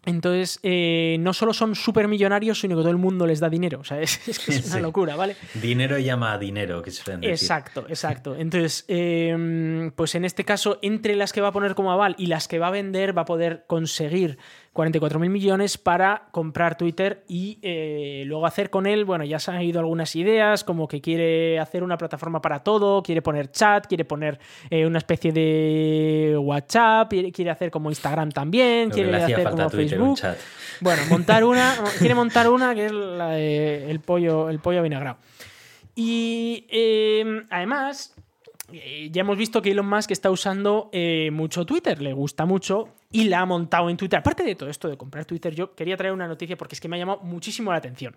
Entonces, eh, no solo son súper millonarios, sino que todo el mundo les da dinero. O sea, es, que es una locura, ¿vale? Dinero llama a dinero, que se Exacto, exacto. Entonces, em, pues en este caso, entre las que va a poner como aval y las que va a vender, va a poder conseguir 44 mil millones para comprar Twitter y eh, luego hacer con él, bueno, ya se han ido algunas ideas, como que quiere hacer una plataforma para todo, quiere poner chat, quiere poner eh, una especie de WhatsApp, quiere hacer como Instagram también, quiere hacer como Facebook. Bueno, montar una, quiere montar una que es el pollo, el pollo vinagrado. Y em, además, eh, ya hemos visto que Elon Musk está usando mucho Twitter, le gusta mucho y la ha montado en Twitter. Aparte de todo esto de comprar Twitter, yo quería traer una noticia porque es que me ha llamado muchísimo la atención.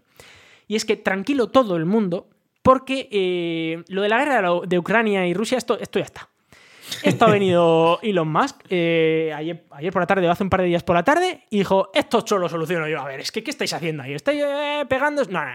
Y es que tranquilo todo el mundo, porque eh, lo de la guerra de Ucrania y Rusia, esto, esto ya está. Esto ha venido Elon Musk eh, ayer, por la tarde, o hace un par de días por la tarde, y dijo, esto solo lo soluciono yo. A ver, es que ¿qué estáis haciendo ahí? ¿Estáis eh, pegando? No, no.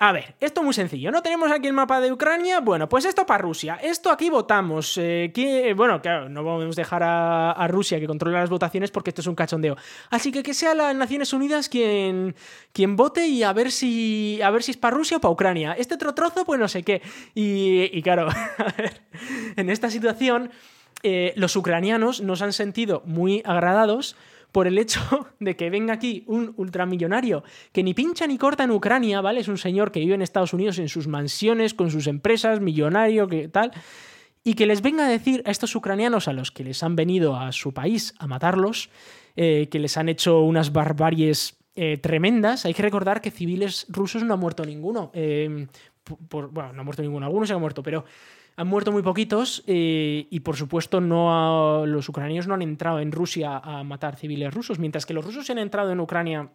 A ver, esto es muy sencillo. ¿No tenemos aquí el mapa de Ucrania? Bueno, pues esto para Rusia. Esto aquí votamos. Eh, bueno, claro, no podemos dejar a, Rusia que controle las votaciones porque esto es un cachondeo. Así que que sea las Naciones Unidas quien, quien vote y a ver si a ver si es para Rusia o para Ucrania. Este otro trozo, pues no sé qué. Y, claro, a ver, en esta situación, eh, los ucranianos nos han sentido muy agradados por el hecho de que venga aquí un ultramillonario que ni pincha ni corta en Ucrania, ¿vale? Es un señor que vive en Estados Unidos en sus mansiones, con sus empresas, millonario, que tal, y que les venga a decir a estos ucranianos a los que les han venido a su país a matarlos, eh, que les han hecho unas barbaries eh, tremendas. Hay que recordar que civiles rusos no ha muerto ninguno. Eh, bueno, no ha muerto ninguno, algunos se han muerto, pero han muerto muy poquitos eh, y por supuesto no los ucranianos no han entrado en Rusia a matar civiles rusos, mientras que los rusos se han entrado en Ucrania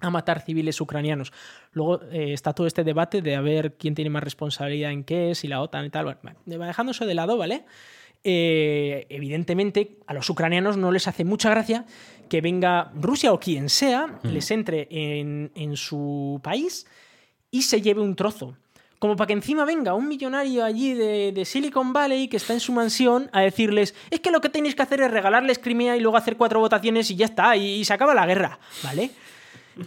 a matar civiles ucranianos. Luego eh, está todo este debate de a ver quién tiene más responsabilidad en qué, si la OTAN y tal. Bueno, dejando eso de lado, ¿vale? Eh, evidentemente a los ucranianos no les hace mucha gracia que venga Rusia o quien sea, mm. les entre en, en su país y se lleve un trozo como para que encima venga un millonario allí de, Silicon Valley que está en su mansión a decirles, es que lo que tenéis que hacer es regalarles Crimea y luego hacer cuatro votaciones y ya está, y se acaba la guerra, ¿vale?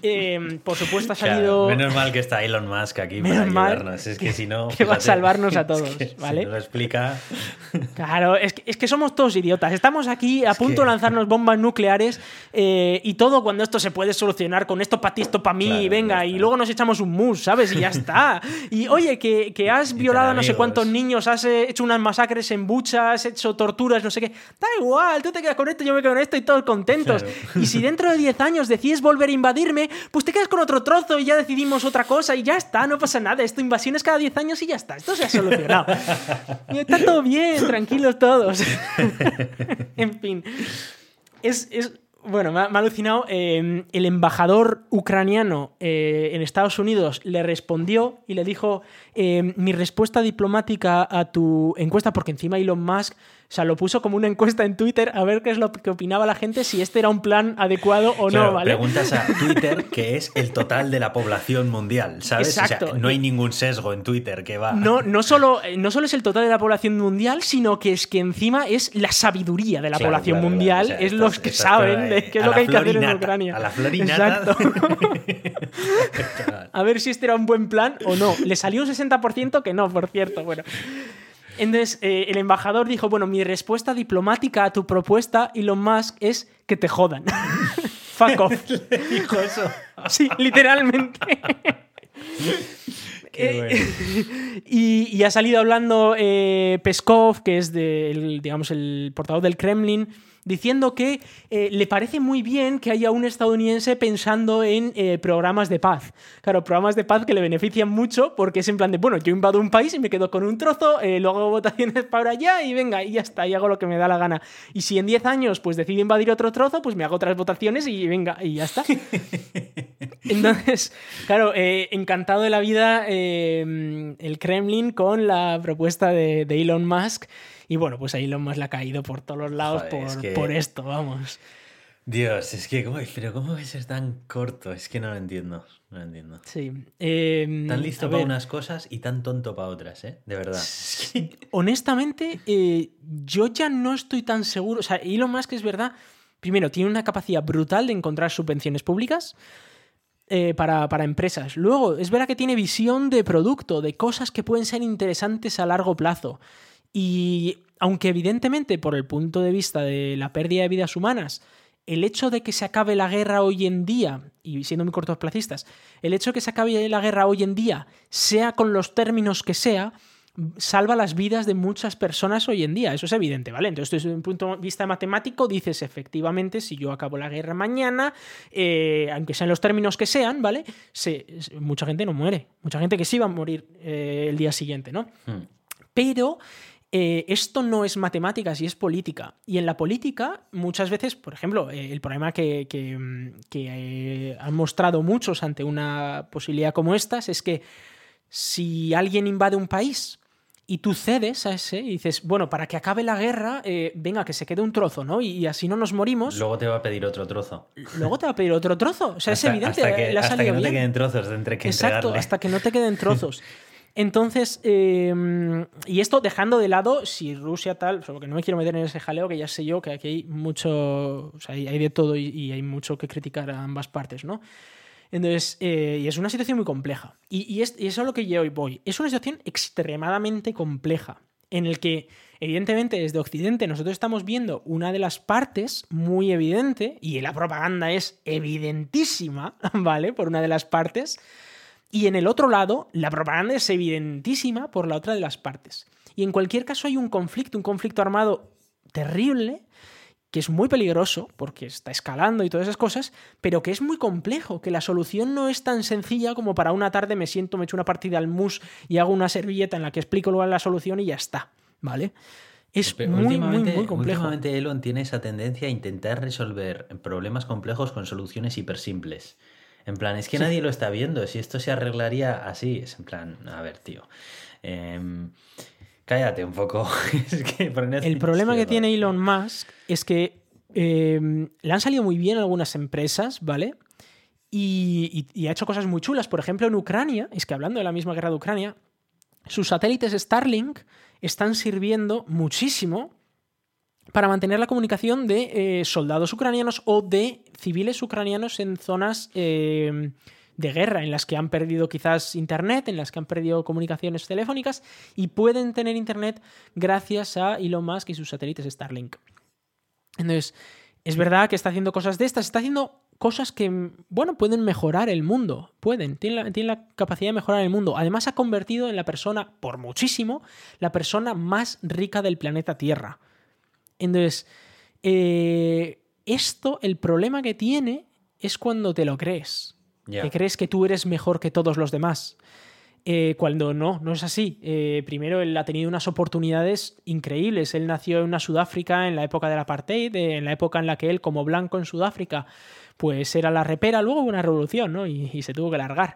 Eh, por supuesto ha salido. menos mal que está Elon Musk aquí para ayudarnos. Es que si no. Que va a salvarnos a todos, ¿vale? Si lo explica. Claro, es que, es que, somos todos idiotas. Estamos aquí a punto de lanzarnos bombas nucleares eh, y todo cuando esto se puede solucionar con esto para ti, esto para mí, venga, y luego nos echamos un mus, ¿sabes? Y ya está. Y oye, que, que has violado a no sé cuántos niños, has hecho unas masacres en bucha, has hecho torturas, no sé qué. Da igual, tú te quedas con esto, yo me quedo con esto y todos contentos. Y si dentro de 10 años decides volver a invadirme, pues te quedas con otro trozo y ya decidimos otra cosa y ya está, no pasa nada. Esto invasiones cada 10 años y ya está. Esto se ha solucionado. está todo bien, tranquilos todos. en fin. Es, bueno, me ha, alucinado. Eh, el embajador ucraniano eh, en Estados Unidos le respondió y le dijo: eh, Mi respuesta diplomática a tu encuesta, porque encima Elon Musk o sea, lo puso como una encuesta en Twitter a ver qué es lo que opinaba la gente, si este era un plan adecuado o no, ¿vale? Preguntas a Twitter, que es el total de la población mundial, ¿sabes? Exacto. O sea, no hay ningún sesgo en Twitter que va. No, no, solo, no solo es el total de la población mundial, sino que es que encima es la sabiduría de la población mundial, es los que saben de qué es lo que hay que hacer en Ucrania. A la florinata. Exacto. a ver si este era un buen plan o no. Le salió un 60% que no, por cierto. Bueno. Entonces, eh, el embajador dijo, bueno, mi respuesta diplomática a tu propuesta, Elon Musk, es que te jodan. Fuck off. dijo eso. Sí, literalmente. Eh, y, ha salido hablando eh, Peskov, que es de, digamos, el portavoz del Kremlin, diciendo que eh, le parece muy bien que haya un estadounidense pensando en eh, programas de paz. Claro, programas de paz que le benefician mucho porque es en plan de, bueno, yo invado un país y me quedo con un trozo, eh, luego hago votaciones para allá y venga, y ya está, y hago lo que me da la gana. Y si en 10 años pues decido invadir otro trozo, pues me hago otras votaciones y venga, y ya está. Entonces, claro, encantado de la vida el Kremlin con la propuesta de, de Elon Musk. Y bueno, pues ahí lo más le ha caído por todos los lados por, esto, vamos. Dios, es que, ¿cómo, pero ¿cómo ser tan corto? Es que no lo entiendo. No lo entiendo. Sí. Em, tan listo para unas cosas y tan tonto para otras, ¿eh? De verdad. Honestamente, eh, yo ya no estoy tan seguro. O sea, Elon Musk es verdad primero, tiene una capacidad brutal de encontrar subvenciones públicas. Eh, para, para, empresas. Luego, es verdad que tiene visión de producto, de cosas que pueden ser interesantes a largo plazo. Y aunque evidentemente por el punto de vista de la pérdida de vidas humanas, el hecho de que se acabe la guerra hoy en día, y siendo muy cortoplacistas, el hecho de que se acabe la guerra hoy en día, sea con los términos que sea, salva las vidas de muchas personas hoy en día. Eso es evidente, ¿vale? Entonces, desde un punto de vista matemático, dices, efectivamente, si yo acabo la guerra mañana, eh, aunque sean los términos que sean, ¿vale? Se, mucha gente no muere. Mucha gente que sí va a morir eh, el día siguiente, ¿no? Hmm. Pero eh, esto no es matemáticas y es política. Y en la política, muchas veces, por ejemplo, eh, el problema que, eh, han mostrado muchos ante una posibilidad como esta es que si alguien invade un país y tú cedes a ese y dices, bueno, para que acabe la guerra, venga, que se quede un trozo, ¿no? Y, así no nos morimos. Luego te va a pedir otro trozo. Luego te va a pedir otro trozo. O sea, es evidente. Hasta que, hasta que no te queden trozos de entre que Exacto, hasta que no te queden trozos. Entonces, em, y esto dejando de lado si Rusia tal, porque no me quiero meter en ese jaleo, que ya sé yo que aquí hay mucho, o sea, hay, de todo y, hay mucho que criticar a ambas partes, ¿no? Entonces, eh, y es una situación muy compleja. Y, eso es a lo que yo hoy voy. Es una situación extremadamente compleja, en el que, evidentemente, desde Occidente nosotros estamos viendo una de las partes muy evidente, y la propaganda es evidentísima, ¿vale? Por una de las partes y en el otro lado, la propaganda es evidentísima por la otra de las partes. Y en cualquier caso hay un conflicto, un conflicto armado terrible, que es muy peligroso porque está escalando y todas esas cosas, pero que es muy complejo, que la solución no es tan sencilla como para una tarde me siento, me echo una partida al mus y hago una servilleta en la que explico luego la solución y ya está, ¿vale? Es muy, muy, muy complejo. Últimamente Elon tiene esa tendencia a intentar resolver problemas complejos con soluciones hiper simples. En plan, es que nadie lo está viendo. Si esto se arreglaría así, es en plan, a ver, tío. Em, cállate un poco. el problema que tiene Elon Musk es que em, le han salido muy bien algunas empresas, ¿vale? Y, y, ha hecho cosas muy chulas. Por ejemplo, en Ucrania, es que hablando de la misma guerra de Ucrania, sus satélites Starlink están sirviendo muchísimo para mantener la comunicación de eh, soldados ucranianos o de civiles ucranianos en zonas eh, de guerra, en las que han perdido quizás internet, en las que han perdido comunicaciones telefónicas y pueden tener internet gracias a Elon Musk y sus satélites Starlink. Entonces, es verdad que está haciendo cosas de estas, está haciendo cosas que, bueno, pueden mejorar el mundo, pueden, tienen la, capacidad de mejorar el mundo. Además, ha convertido en la persona, por muchísimo, la persona más rica del planeta Tierra. Entonces, eh, esto, el problema que tiene es cuando te lo crees. Que crees que tú eres mejor que todos los demás. Eh, cuando no, no es así. Eh, primero, él ha tenido unas oportunidades increíbles. Él nació en una Sudáfrica en la época del apartheid, en la época en la que él, como blanco en Sudáfrica, pues era la repera. Luego hubo una revolución, ¿no? Y, se tuvo que largar.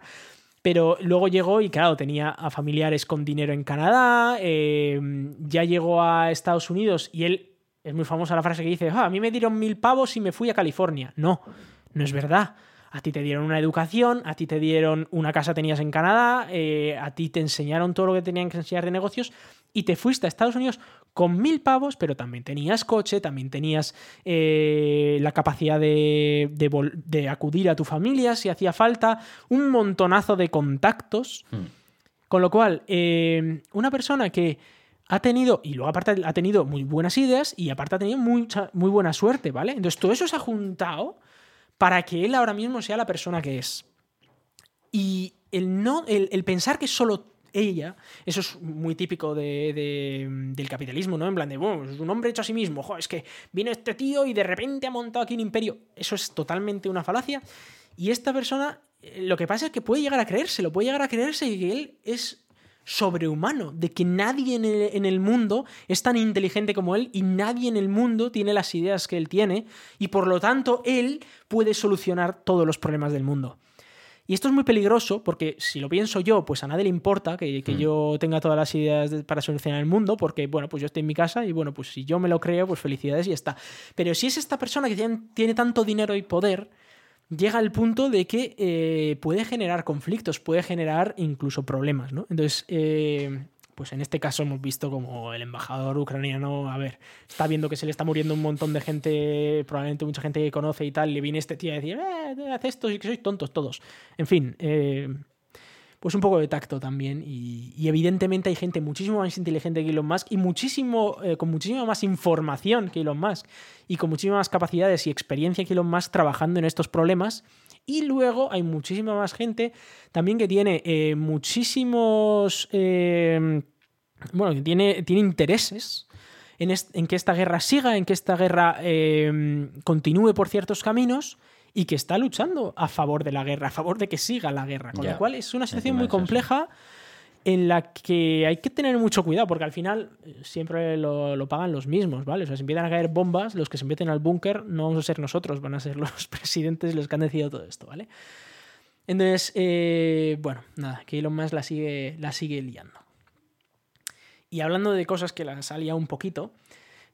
Pero luego llegó y, claro, tenía a familiares con dinero en Canadá, ya llegó a Estados Unidos y él es muy famosa la frase que dice, ah, a mí me dieron mil pavos y me fui a California. No, no es verdad. A ti te dieron una educación, a ti te dieron una casa tenías en Canadá, eh, a ti te enseñaron todo lo que tenían que enseñar de negocios y te fuiste a Estados Unidos con mil pavos, pero también tenías coche, también tenías eh, la capacidad de, de, acudir a tu familia si hacía falta, un montonazo de contactos. Hmm. Con lo cual, eh, una persona que ha tenido, y luego aparte ha tenido muy buenas ideas y aparte ha tenido mucha, muy buena suerte, ¿vale? Entonces todo eso se ha juntado para que él ahora mismo sea la persona que es. Y el, no, el, pensar que solo ella, eso es muy típico del capitalismo, ¿no? En plan de, bueno, es un hombre hecho a sí mismo, es que viene este tío y de repente ha montado aquí un imperio. Eso es totalmente una falacia. Y esta persona, eh, lo que pasa es que puede llegar a creérselo, puede llegar a creerse que él es sobrehumano, de que nadie en el, mundo es tan inteligente como él y nadie en el mundo tiene las ideas que él tiene y por lo tanto él puede solucionar todos los problemas del mundo. Y esto es muy peligroso porque si lo pienso yo, pues a nadie le importa que, hmm. yo tenga todas las ideas para solucionar el mundo porque, bueno, pues yo estoy en mi casa y, bueno, pues si yo me lo creo, pues felicidades y ya está. Pero si es esta persona que tiene, tiene tanto dinero y poder, llega al punto de que eh, puede generar conflictos, puede generar incluso problemas, ¿no? Entonces, eh, pues en este caso hemos visto como el embajador ucraniano, a ver, está viendo que se le está muriendo un montón de gente, probablemente mucha gente que conoce y tal, le viene este tío a decir, eh, haz esto y que sois tontos todos. En fin, eh, pues un poco de tacto también. Y, evidentemente hay gente muchísimo más inteligente que Elon Musk y muchísimo, eh, con muchísima más información que Elon Musk y con muchísimas más capacidades y experiencia que Elon Musk trabajando en estos problemas. Y luego hay muchísima más gente también que tiene eh, muchísimos. Eh, bueno, que tiene, tiene intereses en, en, que esta guerra siga, en que esta guerra continúe por ciertos caminos y que está luchando a favor de la guerra, a favor de que siga la guerra. Con lo cual es una situación muy compleja en la que hay que tener mucho cuidado, porque al final eh, siempre lo, pagan los mismos, ¿vale? O sea, si empiezan a caer bombas, los que se meten al búnker no vamos a ser nosotros, van a ser los presidentes los que han decidido todo esto, ¿vale? Entonces, eh, bueno, nada, que Elon Musk la sigue, la sigue liando. Y hablando de cosas que la salía un poquito,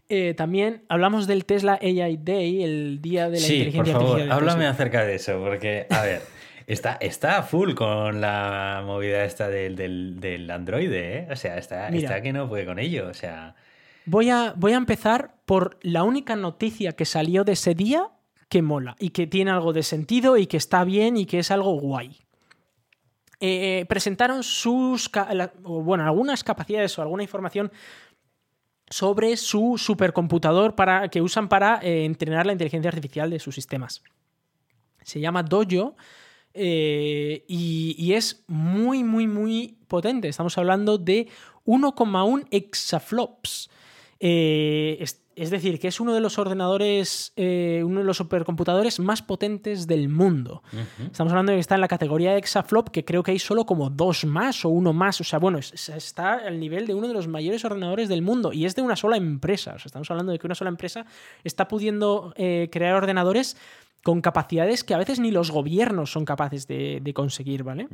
eh, también hablamos del Tesla AI Day, el día de la sí, inteligencia por favor, artificial. Háblame acerca de eso, porque, a ver, está, está full con la movida esta del, del, Android, ¿eh? O sea, está, está que no puede con ello, o sea... Voy a, voy a empezar por la única noticia que salió de ese día que mola y que tiene algo de sentido y que está bien y que es algo guay. Eh, presentaron sus, bueno, algunas capacidades o alguna información sobre su supercomputador para, que usan para eh, entrenar la inteligencia artificial de sus sistemas. Se llama Dojo eh, y, es muy, muy, muy potente. Estamos hablando de 1,1 exaflops. Eh, decir, que es uno de los ordenadores, eh, uno de los supercomputadores más potentes del mundo. Estamos hablando de que está en la categoría de exaflop, que creo que hay solo como dos más o uno más. O sea, bueno, está al nivel de uno de los mayores ordenadores del mundo y es de una sola empresa. O sea, estamos hablando de que una sola empresa está pudiendo eh, crear ordenadores con capacidades que a veces ni los gobiernos son capaces de, conseguir, ¿vale?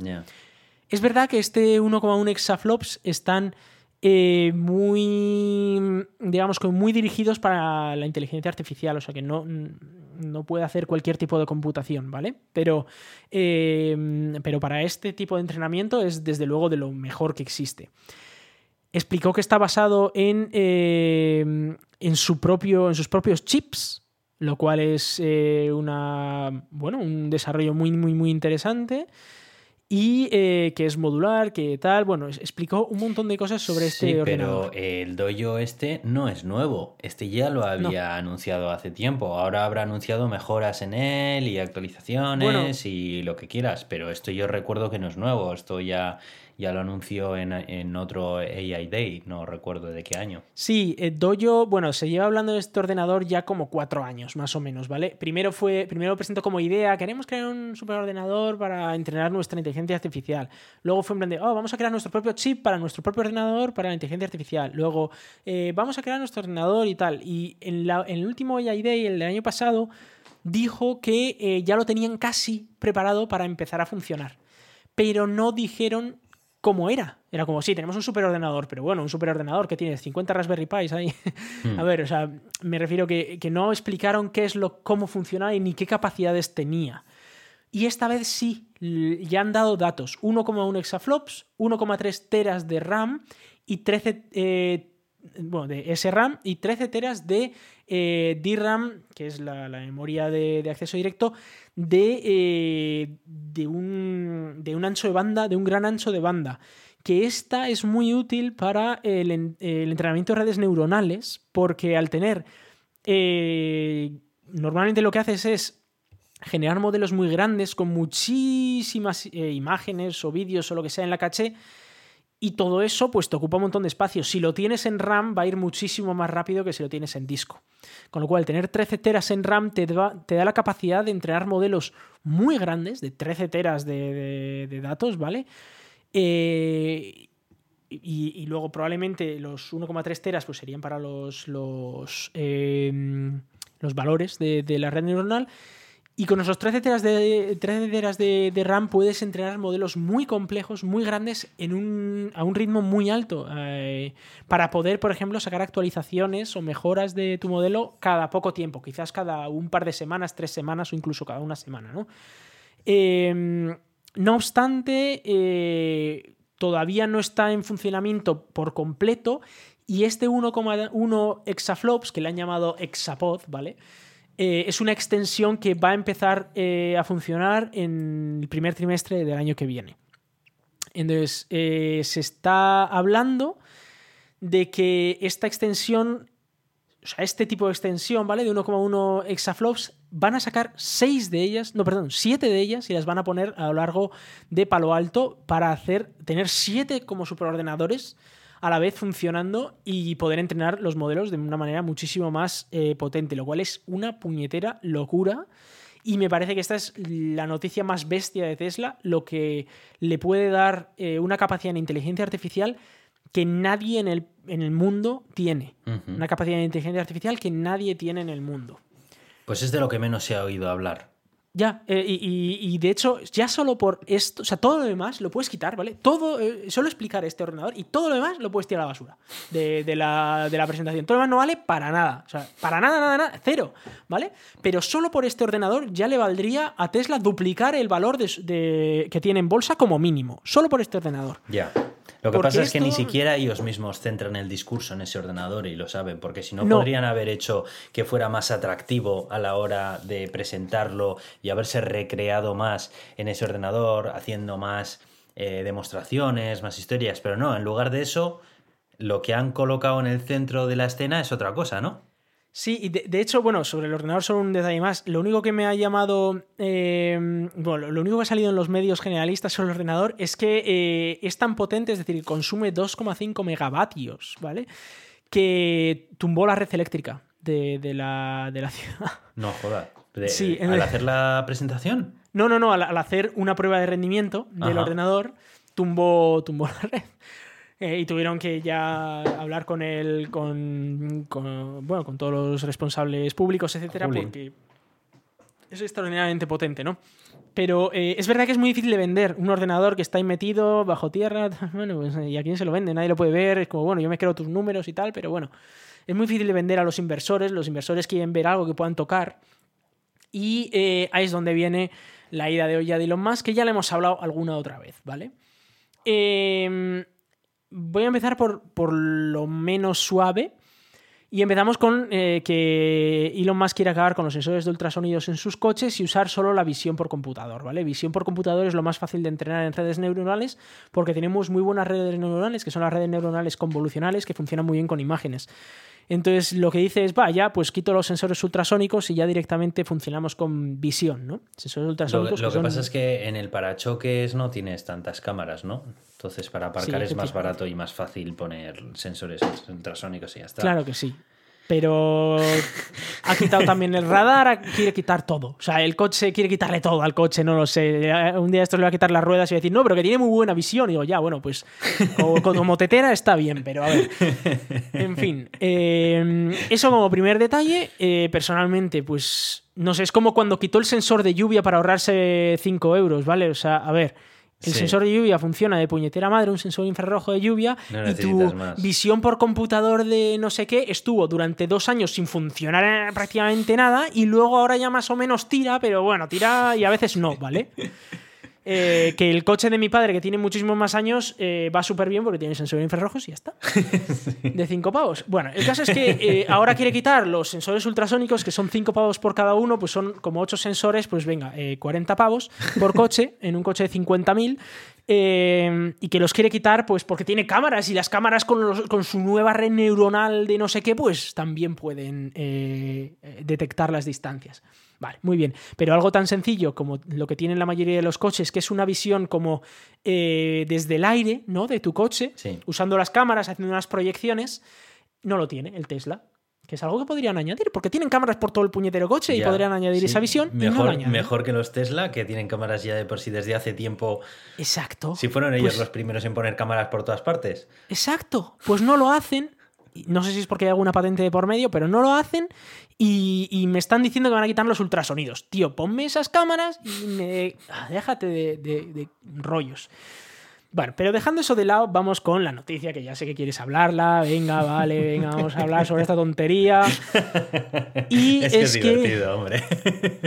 Es verdad que este 1,1 exaflops están eh, muy, digamos que muy dirigidos para la inteligencia artificial, o sea que no, no puede hacer cualquier tipo de computación, ¿vale? Pero, eh, pero para este tipo de entrenamiento es desde luego de lo mejor que existe. Explicó que está basado en, eh, en, su propio, en sus propios chips, lo cual es una, bueno, un desarrollo muy, muy, muy interesante y eh, que es modular, que tal. Bueno, explicó un montón de cosas sobre este sí, Pero el dojo este no es nuevo. Este ya lo había anunciado hace tiempo. Ahora habrá anunciado mejoras en él y actualizaciones y lo que quieras. Pero esto yo recuerdo que no es nuevo. Esto ya ya lo anunció en, otro AI Day, no recuerdo de qué año. Sí, eh, Dojo, bueno, se lleva hablando de este ordenador ya como cuatro años, más o menos, ¿vale? Primero fue, primero presentó como idea, queremos crear un superordenador para entrenar nuestra inteligencia artificial. Luego fue en plan de, oh, vamos a crear nuestro propio chip para nuestro propio ordenador para la inteligencia artificial. Luego, eh, vamos a crear nuestro ordenador y tal. Y en, el último AI Day, el del año pasado, dijo que eh, ya lo tenían casi preparado para empezar a funcionar. Pero no dijeron cómo era. Era como, sí, tenemos un superordenador, pero bueno, un superordenador que tiene 50 Raspberry Pis ahí. Hmm. A ver, o sea, me refiero que, que no explicaron qué es lo, cómo funcionaba y ni qué capacidades tenía. Y esta vez sí, ya han dado datos. 1,1 exaflops, 1,3 teras de RAM y 13... Eh, bueno, de SRAM y 13 teras de eh, DRAM, que es la, memoria de, acceso directo, de, eh, de, un, de, un, ancho de banda, de un gran ancho de banda. Que esta es muy útil para el, entrenamiento de redes neuronales, porque al tener. Eh, normalmente lo que haces es generar modelos muy grandes con muchísimas imágenes o vídeos o lo que sea en la caché y todo eso pues te ocupa un montón de espacio. Si lo tienes en RAM va a ir muchísimo más rápido que si lo tienes en disco. Con lo cual, tener 13 teras en RAM te da, te da la capacidad de entrenar modelos muy grandes, de 13 teras de, datos, ¿vale? Eh, y, luego probablemente los 1,3 teras pues serían para los, los, eh, los valores de, de la red neuronal. Y con esos 13 teras de, 13 de, RAM puedes entrenar modelos muy complejos, muy grandes, en un, a un ritmo muy alto, eh, para poder, por ejemplo, sacar actualizaciones o mejoras de tu modelo cada poco tiempo, quizás cada un par de semanas, tres semanas o incluso cada una semana. ¿no? Em, no obstante, eh, todavía no está en funcionamiento por completo y este 1,1 exaflops, que le han llamado exapod, ¿vale? Eh, es una extensión que va a empezar eh, a funcionar en el primer trimestre del año que viene. Entonces, eh, se está hablando de que esta extensión, o sea, este tipo de extensión, ¿vale? De 1,1 exaflops, van a sacar 6 de ellas, no, perdón, 7 de ellas y las van a poner a lo largo de Palo Alto para hacer, tener 7 como superordenadores a la vez funcionando y poder entrenar los modelos de una manera muchísimo más eh, potente, lo cual es una puñetera locura. Y me parece que esta es la noticia más bestia de Tesla, lo que le puede dar eh, una capacidad de inteligencia artificial que nadie en el, en el mundo tiene. Una capacidad de inteligencia artificial que nadie tiene en el mundo. Pues es de lo que menos se ha oído hablar. Ya, eh, y, de hecho, ya solo por esto, o sea, todo lo demás lo puedes quitar, ¿vale? Todo, eh, solo explicar este ordenador y todo lo demás lo puedes tirar a la basura de, la, presentación. Todo lo demás no vale para nada, o sea, para nada, nada, nada, cero, ¿vale? Pero solo por este ordenador ya le valdría a Tesla duplicar el valor de, que tiene en bolsa como mínimo, solo por este ordenador. Ya. Lo que pasa es que ni siquiera ellos mismos centran el discurso en ese ordenador y lo saben, porque si no, podrían haber hecho que fuera más atractivo a la hora de presentarlo y haberse recreado más en ese ordenador, haciendo más eh, demostraciones, más historias, pero no, en lugar de eso, lo que han colocado en el centro de la escena es otra cosa, ¿no? Sí, y de, hecho, bueno, sobre el ordenador solo un detalle más. Lo único que me ha llamado, eh, bueno, lo único que ha salido en los medios generalistas sobre el ordenador es que eh, es tan potente, es decir, consume 2,5 megavatios, ¿vale? Que tumbó la red eléctrica de, la, ciudad. No, joda. sí, ¿Al hacer la presentación? No, no, no, al, hacer una prueba de rendimiento del ordenador, tumbó, tumbó la red. Eh, y tuvieron que ya hablar con él, con, bueno, con todos los responsables públicos, etcétera, porque es extraordinariamente potente, ¿no? Pero eh, es verdad que es muy difícil de vender un ordenador que está ahí metido bajo tierra. Bueno, pues, ¿y a quién se lo vende? Nadie lo puede ver. Es como, bueno, yo me creo tus números y tal, pero bueno, es muy difícil de vender a los inversores. Los inversores quieren ver algo que puedan tocar. Y eh, ahí es donde viene la ida de olla de Elon Musk, que ya le hemos hablado alguna otra vez, ¿vale? Eh, voy a empezar por, por lo menos suave. Y empezamos con eh, que Elon Musk quiere acabar con los sensores de ultrasonidos en sus coches y usar solo la visión por computador, ¿vale? Visión por computador es lo más fácil de entrenar en redes neuronales porque tenemos muy buenas redes neuronales, que son las redes neuronales convolucionales que funcionan muy bien con imágenes. Entonces lo que dice es, vaya, pues quito los sensores ultrasónicos y ya directamente funcionamos con visión, ¿no? Sensores ultrasónicos. Lo, que, pasa es que en el parachoques no tienes tantas cámaras, ¿no? Entonces para aparcar es más barato y más fácil poner sensores ultrasónicos y ya está. Claro que sí pero ha quitado también el radar, quiere quitar todo. O sea, el coche quiere quitarle todo al coche, no lo sé. Un día esto le va a quitar las ruedas y va a decir, no, pero que tiene muy buena visión. Y digo, ya, bueno, pues como tetera está bien, pero a ver. En fin, eh, eso como primer detalle. Eh, personalmente, pues no sé, es como cuando quitó el sensor de lluvia para ahorrarse 5 euros, ¿vale? O sea, a ver. El sensor de lluvia funciona de puñetera madre, un sensor infrarrojo de lluvia, y tu visión por computador de no sé qué estuvo durante dos años sin funcionar prácticamente nada, y luego ahora ya más o menos tira, pero bueno, tira y a veces no, ¿vale? Eh, que el coche de mi padre, que tiene muchísimos más años, eh, va súper bien porque tiene sensores infrarrojos y ya está. De cinco pavos. Bueno, el caso es que eh, ahora quiere quitar los sensores ultrasónicos, que son cinco pavos por cada uno, pues son como ocho sensores, pues venga, 40 pavos por coche, en un coche de 50.000. y que los quiere quitar pues porque tiene cámaras y las cámaras con, con, su nueva red neuronal de no sé qué pues también pueden detectar las distancias. Vale, muy bien. Pero algo tan sencillo como lo que tienen la mayoría de los coches, que es una visión como eh, desde el aire, ¿no? De tu coche, usando las cámaras, haciendo unas proyecciones, no lo tiene el Tesla. Que es algo que podrían añadir, porque tienen cámaras por todo el puñetero coche y podrían añadir esa visión. Mejor, mejor que los Tesla, que tienen cámaras ya de por sí desde hace tiempo. Exacto. Si fueron ellos pues los primeros en poner cámaras por todas partes. Exacto. Pues no lo hacen no sé si es porque hay alguna patente de por medio, pero no lo hacen y, me están diciendo que van a quitar los ultrasonidos. Tío, ponme esas cámaras y me... Ah, déjate de, rollos. Bueno, pero dejando eso de lado, vamos con la noticia, que ya sé que quieres hablarla. Venga, vale, venga, vamos a hablar sobre esta tontería. Y es que, hombre.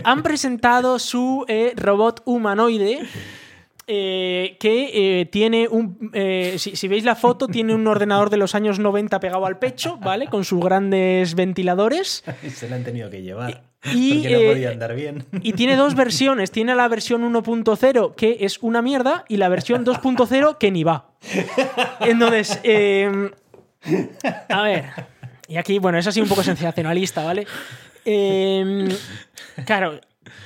han presentado su eh, robot humanoide eh, que eh, tiene un. eh, si, si veis la foto, tiene un ordenador de los años 90 pegado al pecho, ¿vale? Con sus grandes ventiladores. Se la han tenido que llevar. Y, porque no podía andar bien. Y tiene dos versiones. Tiene la versión 1.0 que es una mierda y la versión 2.0 que ni va. Entonces, a ver. Y aquí, bueno, es así un poco sensacionalista, ¿vale? Claro,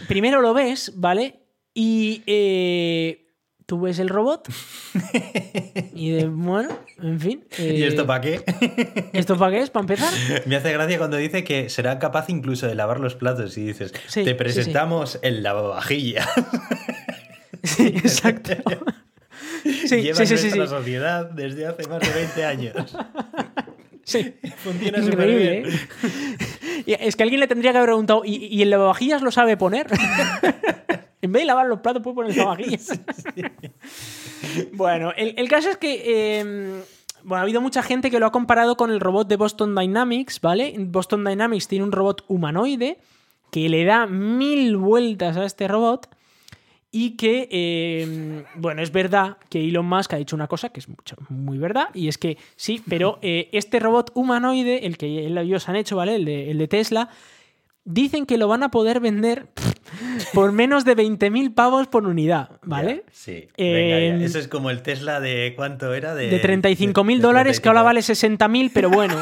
primero lo ves, ¿vale? Y eh, tú ves el robot. Y de, bueno, en fin. ¿Y eh, esto para qué? ¿Esto para qué es? ¿Para empezar? Me hace gracia cuando dice que será capaz incluso de lavar los platos y dices, Sí, te sí. presentamos el lavavajillas. Sí, exacto. Sí, Lleva sí, sí, sociedad desde hace más de 20 años. Sí. Funciona súper bien. ¿eh? Es que alguien le tendría que haber preguntado, ¿y, y el lavavajillas lo sabe poner? En vez de lavar los platos, puede poner el lavavajillas. bueno, el, el caso es que. eh, bueno, ha habido mucha gente que lo ha comparado con el robot de Boston Dynamics, ¿vale? Boston Dynamics tiene un robot humanoide que le da mil vueltas a este robot y que, eh, bueno, es verdad que Elon Musk ha dicho una cosa que es mucho, muy verdad, y es que sí, pero eh, este robot humanoide, el que ellos han hecho, ¿vale? El de, el de Tesla, dicen que lo van a poder vender por menos de 20.000 pavos por unidad, ¿vale? Ya, sí. Eh, Venga, ya. Eso es como el Tesla de cuánto era de. De 35.000 de dólares, que ahora 35. vale 60.000, pero bueno,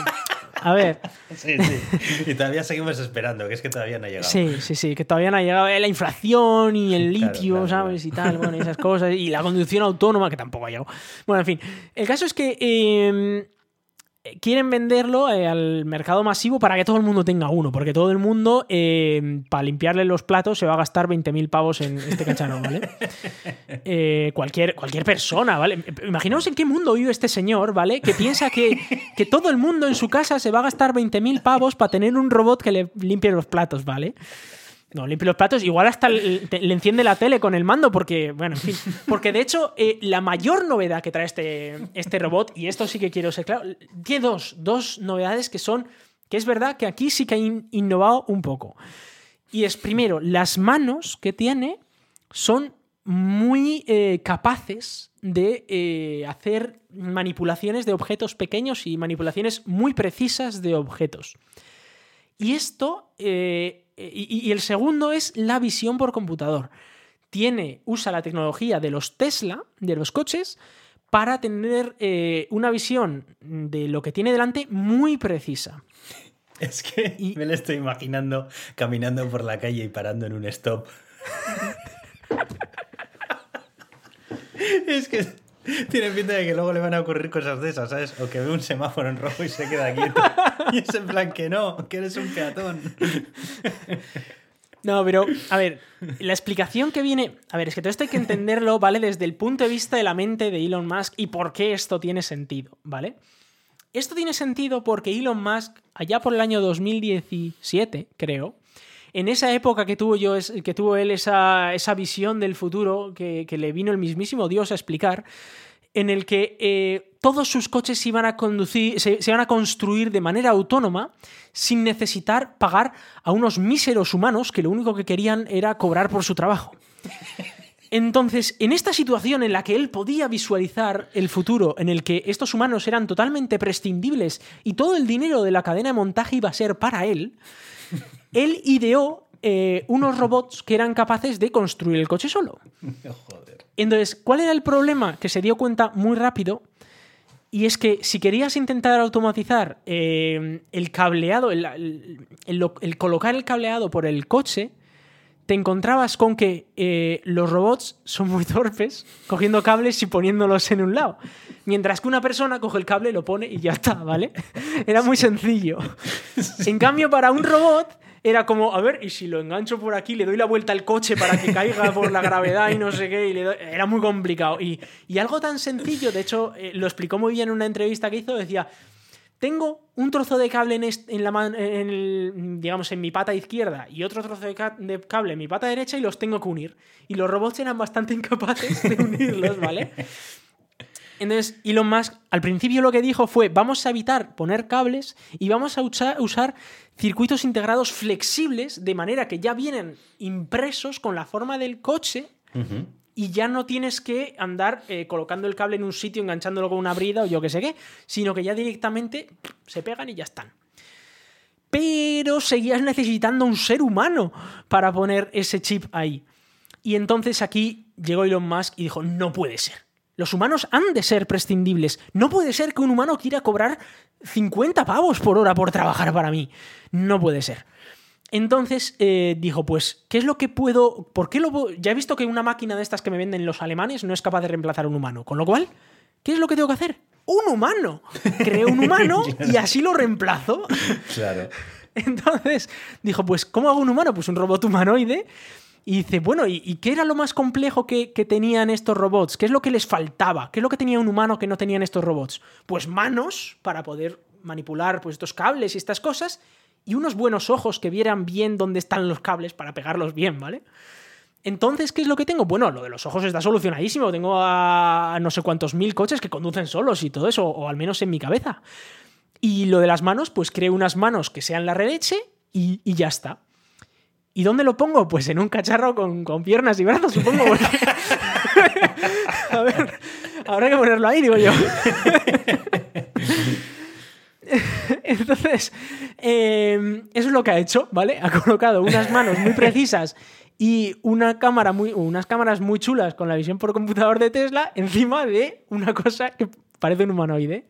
a ver. Sí, sí. Y todavía seguimos esperando, que es que todavía no ha llegado. Sí, sí, sí, que todavía no ha llegado eh, la inflación y el litio, claro, ¿sabes? Y tal, bueno, y esas cosas. Y la conducción autónoma, que tampoco ha llegado. Bueno, en fin. El caso es que eh, quieren venderlo eh, al mercado masivo para que todo el mundo tenga uno, porque todo el mundo, eh, para limpiarle los platos, se va a gastar 20.000 pavos en este cacharro, ¿vale? Eh, cualquier, cualquier persona, ¿vale? Imaginaos en qué mundo vive este señor, ¿vale? Que piensa que, que todo el mundo en su casa se va a gastar 20.000 pavos para tener un robot que le limpie los platos, ¿vale? No, limpie los platos. Igual hasta le, enciende la tele con el mando, porque, bueno, en fin. Porque de hecho, eh, la mayor novedad que trae este, este robot, y esto sí que quiero ser claro, tiene dos, dos novedades que son, que es verdad que aquí sí que ha in- innovado un poco. Y es, primero, las manos que tiene son muy eh, capaces de eh, hacer manipulaciones de objetos pequeños y manipulaciones muy precisas de objetos. Y esto, y, y el segundo es la visión por computador. Tiene, usa la tecnología de los Tesla, de los coches, para tener eh, una visión de lo que tiene delante muy precisa. Es que Y- me lo estoy imaginando caminando por la calle y parando en un stop. es que tiene pinta de que luego le van a ocurrir cosas de esas, ¿sabes? O que ve un semáforo en rojo y se queda quieto. y es en plan que no, que eres un peatón. No, pero, a ver, la explicación que viene. A ver, es que todo esto hay que entenderlo, ¿vale? Desde el punto de vista de la mente de Elon Musk y por qué esto tiene sentido, ¿vale? Esto tiene sentido porque Elon Musk, allá por el año 2017, creo, en esa época que tuvo, yo, que tuvo él esa, visión del futuro que, que le vino el mismísimo Dios a explicar, en el que eh, todos sus coches se iban a conducir, se, se iban a construir de manera autónoma sin necesitar pagar a unos míseros humanos que lo único que querían era cobrar por su trabajo. Entonces, en esta situación en la que él podía visualizar el futuro, en el que estos humanos eran totalmente prescindibles y todo el dinero de la cadena de montaje iba a ser para él, él ideó eh, unos robots que eran capaces de construir el coche solo. Joder. Entonces, ¿cuál era el problema? Que se dio cuenta muy rápido. Y es que si querías intentar automatizar eh, el cableado, el, el- el- el colocar el cableado por el coche, te encontrabas con que eh, los robots son muy torpes cogiendo cables y poniéndolos en un lado. Mientras que una persona coge el cable, lo pone y ya está, ¿vale? Era muy sencillo. En cambio, para un robot era como, a ver, y si lo engancho por aquí, le doy la vuelta al coche para que caiga por la gravedad y no sé qué, y era muy complicado. Y, y algo tan sencillo, de hecho, eh, lo explicó muy bien en una entrevista que hizo, decía, tengo un trozo de cable en, la man- digamos, en mi pata izquierda y otro trozo de cable en mi pata derecha y los tengo que unir. Y los robots eran bastante incapaces de unirlos, ¿vale? Entonces, Elon Musk al principio lo que dijo fue, vamos a evitar poner cables y vamos a usa- usar circuitos integrados flexibles de manera que ya vienen impresos con la forma del coche y ya no tienes que andar eh, colocando el cable en un sitio, enganchándolo con una brida o yo que sé qué, sino que ya directamente se pegan y ya están. Pero seguías necesitando un ser humano para poner ese chip ahí. Y entonces aquí llegó Elon Musk y dijo, no puede ser. Los humanos han de ser prescindibles. No puede ser que un humano quiera cobrar 50 pavos por hora por trabajar para mí. No puede ser. Entonces eh, dijo, pues, ¿qué es lo que puedo...? ¿Por qué lo Ya he visto que una máquina de estas que me venden los alemanes no es capaz de reemplazar a un humano. Con lo cual, ¿qué es lo que tengo que hacer? Un humano. Creo un humano y así lo reemplazo. Claro. Entonces dijo, pues, ¿cómo hago un humano? Pues un robot humanoide. Y dice, bueno, ¿y, qué era lo más complejo que, que, tenían estos robots? ¿Qué es lo que les faltaba? ¿Qué es lo que tenía un humano que no tenían estos robots? Pues manos para poder manipular pues, estos cables y estas cosas y unos buenos ojos que vieran bien dónde están los cables para pegarlos bien, ¿vale? Entonces, ¿qué es lo que tengo? Bueno, lo de los ojos está solucionadísimo. Tengo a no sé cuántos mil coches que conducen solos y todo eso, o al menos en mi cabeza. Y lo de las manos, pues creo unas manos que sean la redeche y, ya está. ¿Y dónde lo pongo? Pues en un cacharro con, piernas y brazos, supongo. a ver, habrá que ponerlo ahí, digo yo. Entonces, em, eso es lo que ha hecho, ¿vale? Ha colocado unas manos muy precisas y una cámara muy, unas cámaras muy chulas con la visión por computador de Tesla encima de una cosa que parece un humanoide.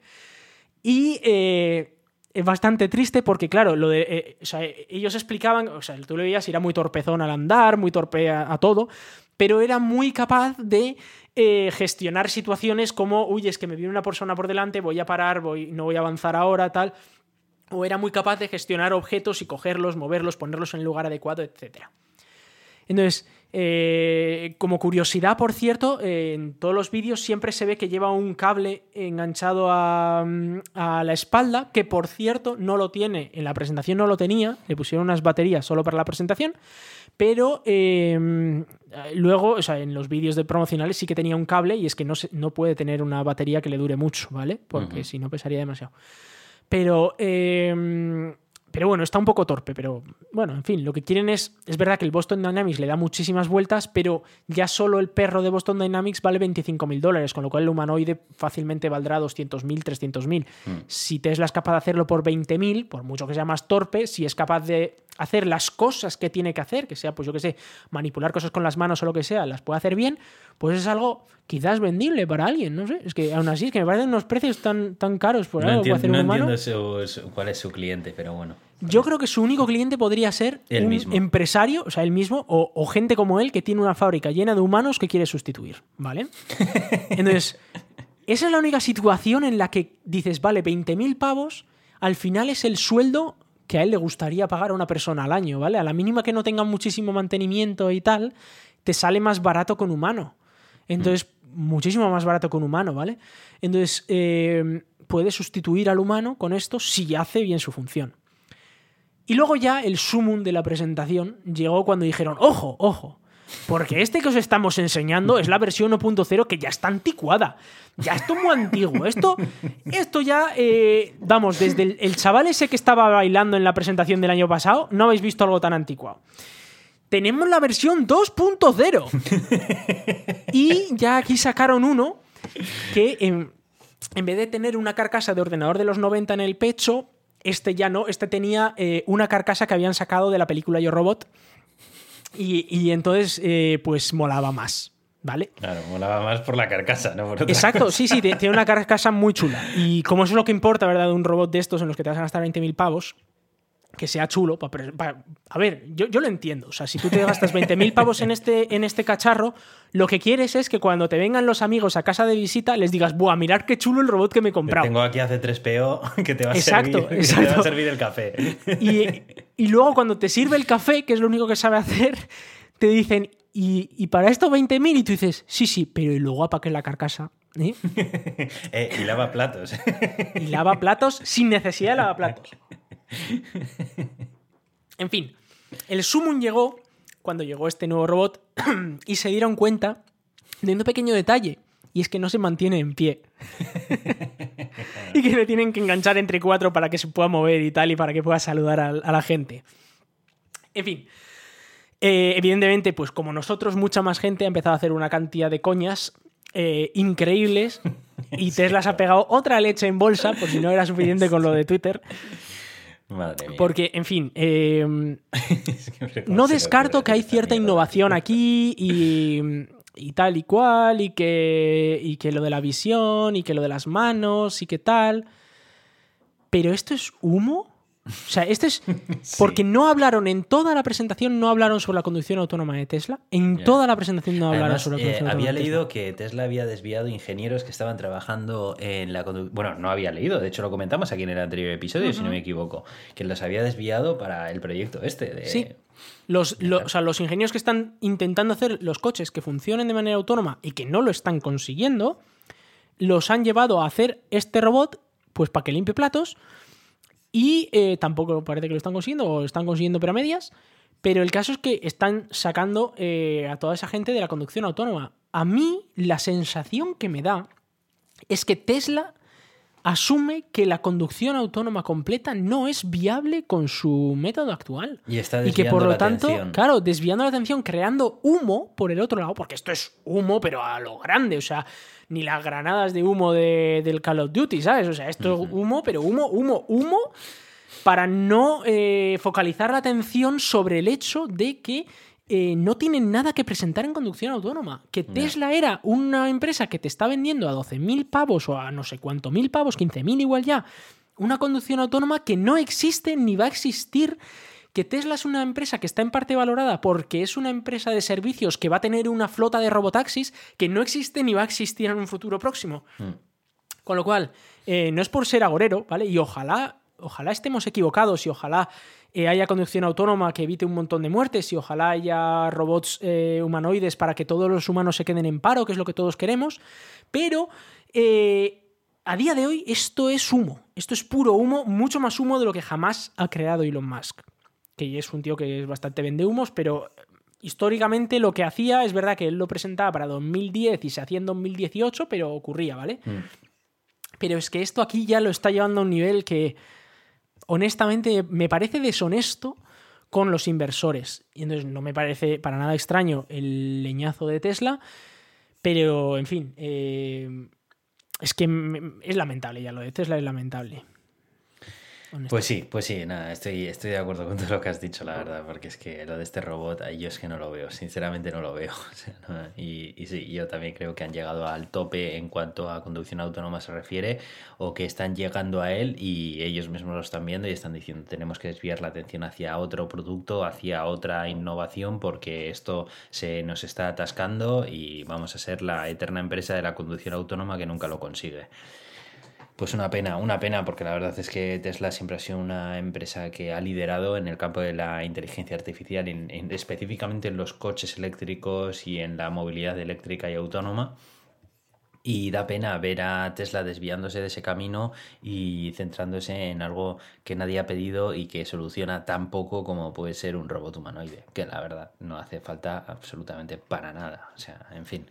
Y eh, es bastante triste porque, claro, lo de, eh, ellos explicaban, o sea, tú lo veías, era muy torpezón al andar, muy torpe a todo, pero era muy capaz de eh, gestionar situaciones como, uy, es que me viene una persona por delante, voy a parar, voy, no voy a avanzar ahora, tal. O era muy capaz de gestionar objetos y cogerlos, moverlos, ponerlos en el lugar adecuado, etc. Entonces, eh, como curiosidad, por cierto, en todos los vídeos siempre se ve que lleva un cable enganchado a, a, la espalda, que por cierto no lo tiene, en la presentación no lo tenía, le pusieron unas baterías solo para la presentación, pero em, luego, o sea, en los vídeos de promocionales sí que tenía un cable y es que no, no puede tener una batería que le dure mucho, ¿vale? Porque si no pesaría demasiado. Pero, em, pero bueno, está un poco torpe, pero bueno, en fin, lo que quieren es, es verdad que el Boston Dynamics le da muchísimas vueltas, pero ya solo el perro de Boston Dynamics vale 25 mil dólares, con lo cual el humanoide fácilmente valdrá 200 mil, 300 mil. Mm. Si Tesla es capaz de hacerlo por 20 mil, por mucho que sea más torpe, si es capaz de hacer las cosas que tiene que hacer, que sea, pues yo que sé, manipular cosas con las manos o lo que sea, las puede hacer bien, pues es algo quizás vendible para alguien, no sé. Es que aún así es que me parecen unos precios tan, tan caros por algo que hacer un humano. No entiendo cuál es su cliente, pero bueno. Yo creo que su único cliente podría ser un empresario, o sea, él mismo, o, o, gente como él que tiene una fábrica llena de humanos que quiere sustituir, ¿vale? Entonces, esa es la única situación en la que dices, vale, 20.000 pavos, al final es el sueldo que a él le gustaría pagar a una persona al año, ¿vale? A la mínima que no tenga muchísimo mantenimiento y tal, te sale más barato con humano. Entonces, muchísimo más barato con humano, ¿vale? Entonces, eh, puede sustituir al humano con esto si hace bien su función. Y luego ya el sumum de la presentación llegó cuando dijeron, ojo, ojo, porque este que os estamos enseñando es la versión 1.0 que ya está anticuada. Ya esto es muy antiguo. Esto, esto ya, eh, vamos, desde el, chaval ese que estaba bailando en la presentación del año pasado, no habéis visto algo tan anticuado. Tenemos la versión 2.0. y ya aquí sacaron uno que en, en vez de tener una carcasa de ordenador de los 90 en el pecho, este ya no, este tenía eh, una carcasa que habían sacado de la película Yo Robot. Y, entonces, eh, pues molaba más. ¿Vale? Claro, molaba más por la carcasa, ¿no? Exacto, sí, sí, tiene una carcasa muy chula. Y como eso es lo que importa, ¿verdad? De un robot de estos en los que te vas a gastar 20.000 pavos, que sea chulo. a ver, yo, yo, lo entiendo. O sea, si tú te gastas 20.000 pavos en este, en este cacharro, lo que quieres es que cuando te vengan los amigos a casa de visita les digas, ¡buah, mirar qué chulo el robot que me he comprado! Tengo aquí hace 3PO que te va a, servir, Que te va a servir el café. Y, y, luego cuando te sirve el café, que es lo único que sabe hacer, te dicen, ¿y, y para esto 20.000? Y tú dices, sí, sí, pero ¿y luego para qué la carcasa? ¿Eh? eh, y lava platos. y lava platos sin necesidad de lavaplatos. en fin, el Summon llegó cuando llegó este nuevo robot y se dieron cuenta de un pequeño detalle. Y es que no se mantiene en pie. y que le tienen que enganchar entre cuatro para que se pueda mover y tal, y para que pueda saludar a, la gente. En fin. Eh, evidentemente, pues como nosotros, mucha más gente ha empezado a hacer una cantidad de coñas eh, increíbles y Tesla se ha pegado otra leche en bolsa, por si no era suficiente con lo de Twitter. Madre mía. Porque, en fin, eh, me no descarto que hay cierta innovación aquí y, y tal y cual, y que, y que lo de la visión, y que lo de las manos, y que tal. Pero esto es humo. O sea, esto es. Porque no hablaron en toda la presentación, no hablaron sobre la conducción autónoma de Tesla. En toda la presentación no hablaron Además, sobre la eh, conducción había autónoma. de leído que Tesla había desviado ingenieros que estaban trabajando en la conducción. Bueno, no había leído, de hecho lo comentamos aquí en el anterior episodio, si no me equivoco, que los había desviado para el proyecto este. De... Sí. Los, lo- o sea, los ingenieros que están intentando hacer los coches que funcionen de manera autónoma y que no lo están consiguiendo, los han llevado a hacer este robot, pues para que limpie platos. Y eh, tampoco parece que lo están consiguiendo, o están consiguiendo pero medias. Pero el caso es que están sacando eh, a toda esa gente de la conducción autónoma. A mí, la sensación que me da es que Tesla asume que la conducción autónoma completa no es viable con su método actual. Y está Y que por lo tanto, atención. claro, desviando la atención, creando humo por el otro lado, porque esto es humo, pero a lo grande, o sea, ni las granadas de humo de- del Call of Duty, ¿sabes? O sea, esto es humo, pero humo, humo, humo, para no eh, focalizar la atención sobre el hecho de que eh, no tienen nada que presentar en conducción autónoma. Que Tesla era una empresa que te está vendiendo a 12.000 pavos o a no sé cuánto mil pavos, 15.000 igual ya, una conducción autónoma que no existe ni va a existir. Que Tesla es una empresa que está en parte valorada porque es una empresa de servicios que va a tener una flota de robotaxis que no existe ni va a existir en un futuro próximo. Con lo cual, eh, no es por ser agorero, ¿vale? Y ojalá, ojalá estemos equivocados y ojalá eh, haya conducción autónoma que evite un montón de muertes y ojalá haya robots eh, humanoides para que todos los humanos se queden en paro, que es lo que todos queremos. Pero eh, a día de hoy esto es humo. Esto es puro humo, mucho más humo de lo que jamás ha creado Elon Musk. Que es un tío que es bastante vende humos, pero históricamente lo que hacía es verdad que él lo presentaba para 2010 y se hacía en 2018, pero ocurría, ¿vale? Mm. Pero es que esto aquí ya lo está llevando a un nivel que, honestamente, me parece deshonesto con los inversores. Y entonces no me parece para nada extraño el leñazo de Tesla, pero, en fin, eh, es que es lamentable ya lo de Tesla, es lamentable. Pues sí, pues sí, nada, estoy, estoy de acuerdo con todo lo que has dicho, la verdad, porque es que lo de este robot, yo es que no lo veo, sinceramente no lo veo. o sea, no, y, y sí, yo también creo que han llegado al tope en cuanto a conducción autónoma se refiere, o que están llegando a él y ellos mismos lo están viendo y están diciendo tenemos que desviar la atención hacia otro producto, hacia otra innovación, porque esto se nos está atascando y vamos a ser la eterna empresa de la conducción autónoma que nunca lo consigue. Pues una pena, una pena, porque la verdad es que Tesla siempre ha sido una empresa que ha liderado en el campo de la inteligencia artificial, en- en- específicamente en los coches eléctricos y en la movilidad eléctrica y autónoma. Y da pena ver a Tesla desviándose de ese camino y centrándose en algo que nadie ha pedido y que soluciona tan poco como puede ser un robot humanoide, que la verdad no hace falta absolutamente para nada. O sea, en fin.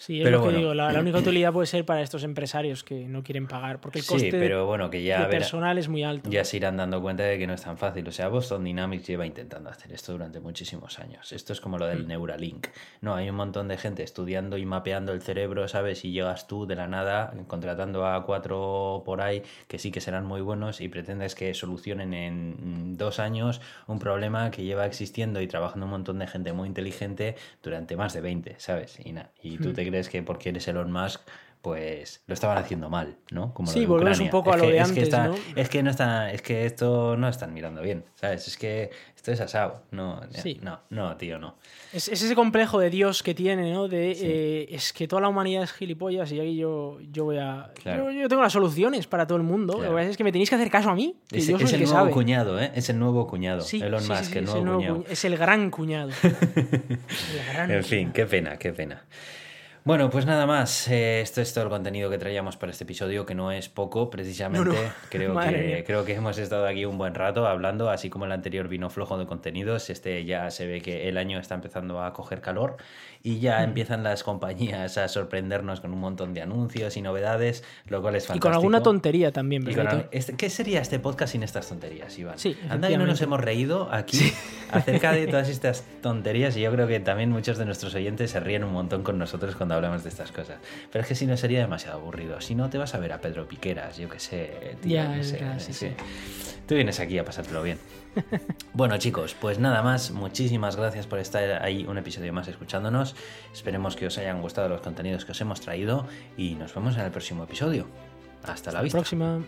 Sí, es Pero lo que bueno. digo. La, la única utilidad puede ser para estos empresarios que no quieren pagar, porque el Sí, coste de- pero bueno, que ya de verá- personal es muy alto. ya se irán dando cuenta de que no es tan fácil. O sea, Boston Dynamics lleva intentando hacer esto durante muchísimos años. Esto es como lo del Neuralink. No, hay un montón de gente estudiando y mapeando el cerebro, ¿sabes? Y llegas tú de la nada contratando a cuatro por ahí que sí que serán muy buenos y pretendes que solucionen en mm, dos años un problema que lleva existiendo y trabajando un montón de gente muy inteligente durante más de 20, ¿sabes? Y, na- y tú te crees que porque eres Elon Musk pues lo estaban haciendo mal, ¿no? Como Sí, volvemos un poco a Es lo que- de es que antes, está- ¿no? es que no está, es que esto no están mirando bien, ¿sabes? Es que esto es asado. No, Sí. no, no, tío, no. Es, es ese complejo de Dios que tiene, ¿no? De eh, es que toda la humanidad es gilipollas y ahí yo, yo voy a. Claro. Yo, yo tengo las soluciones para todo el mundo. Lo que Claro. pasa es que me tenéis que hacer caso a mí. Que Es, yo soy es el el que nuevo sabe. cuñado, ¿eh? Es el nuevo cuñado. Sí, Elon sí, Musk, sí, sí, el es nuevo, cuñado. cuñ- es el gran cuñado. el gran En fin, qué pena, qué pena. Bueno, pues nada más. Eh, esto es todo el contenido que traíamos para este episodio, que no es poco, precisamente. Creo, que, creo que hemos estado aquí un buen rato hablando, así como el anterior vino flojo de contenidos. Este ya se ve que el año está empezando a coger calor y ya mm. empiezan las compañías a sorprendernos con un montón de anuncios y novedades, lo cual es fantástico. Y con alguna tontería también, ¿verdad? Este, ¿Qué sería este podcast sin estas tonterías, Iván? Sí, Anda que no nos hemos reído aquí acerca de todas estas tonterías y yo creo que también muchos de nuestros oyentes se ríen un montón con nosotros cuando hablamos de estas cosas. Pero es que si no sería demasiado aburrido. Si no, te vas a ver a Pedro Piqueras, yo que sé. ya, sí, sí. Tú vienes aquí a pasártelo bien. Bueno chicos, pues nada más, muchísimas gracias por estar ahí un episodio más escuchándonos, esperemos que os hayan gustado los contenidos que os hemos traído y nos vemos en el próximo episodio. Hasta, la vista. Próxima.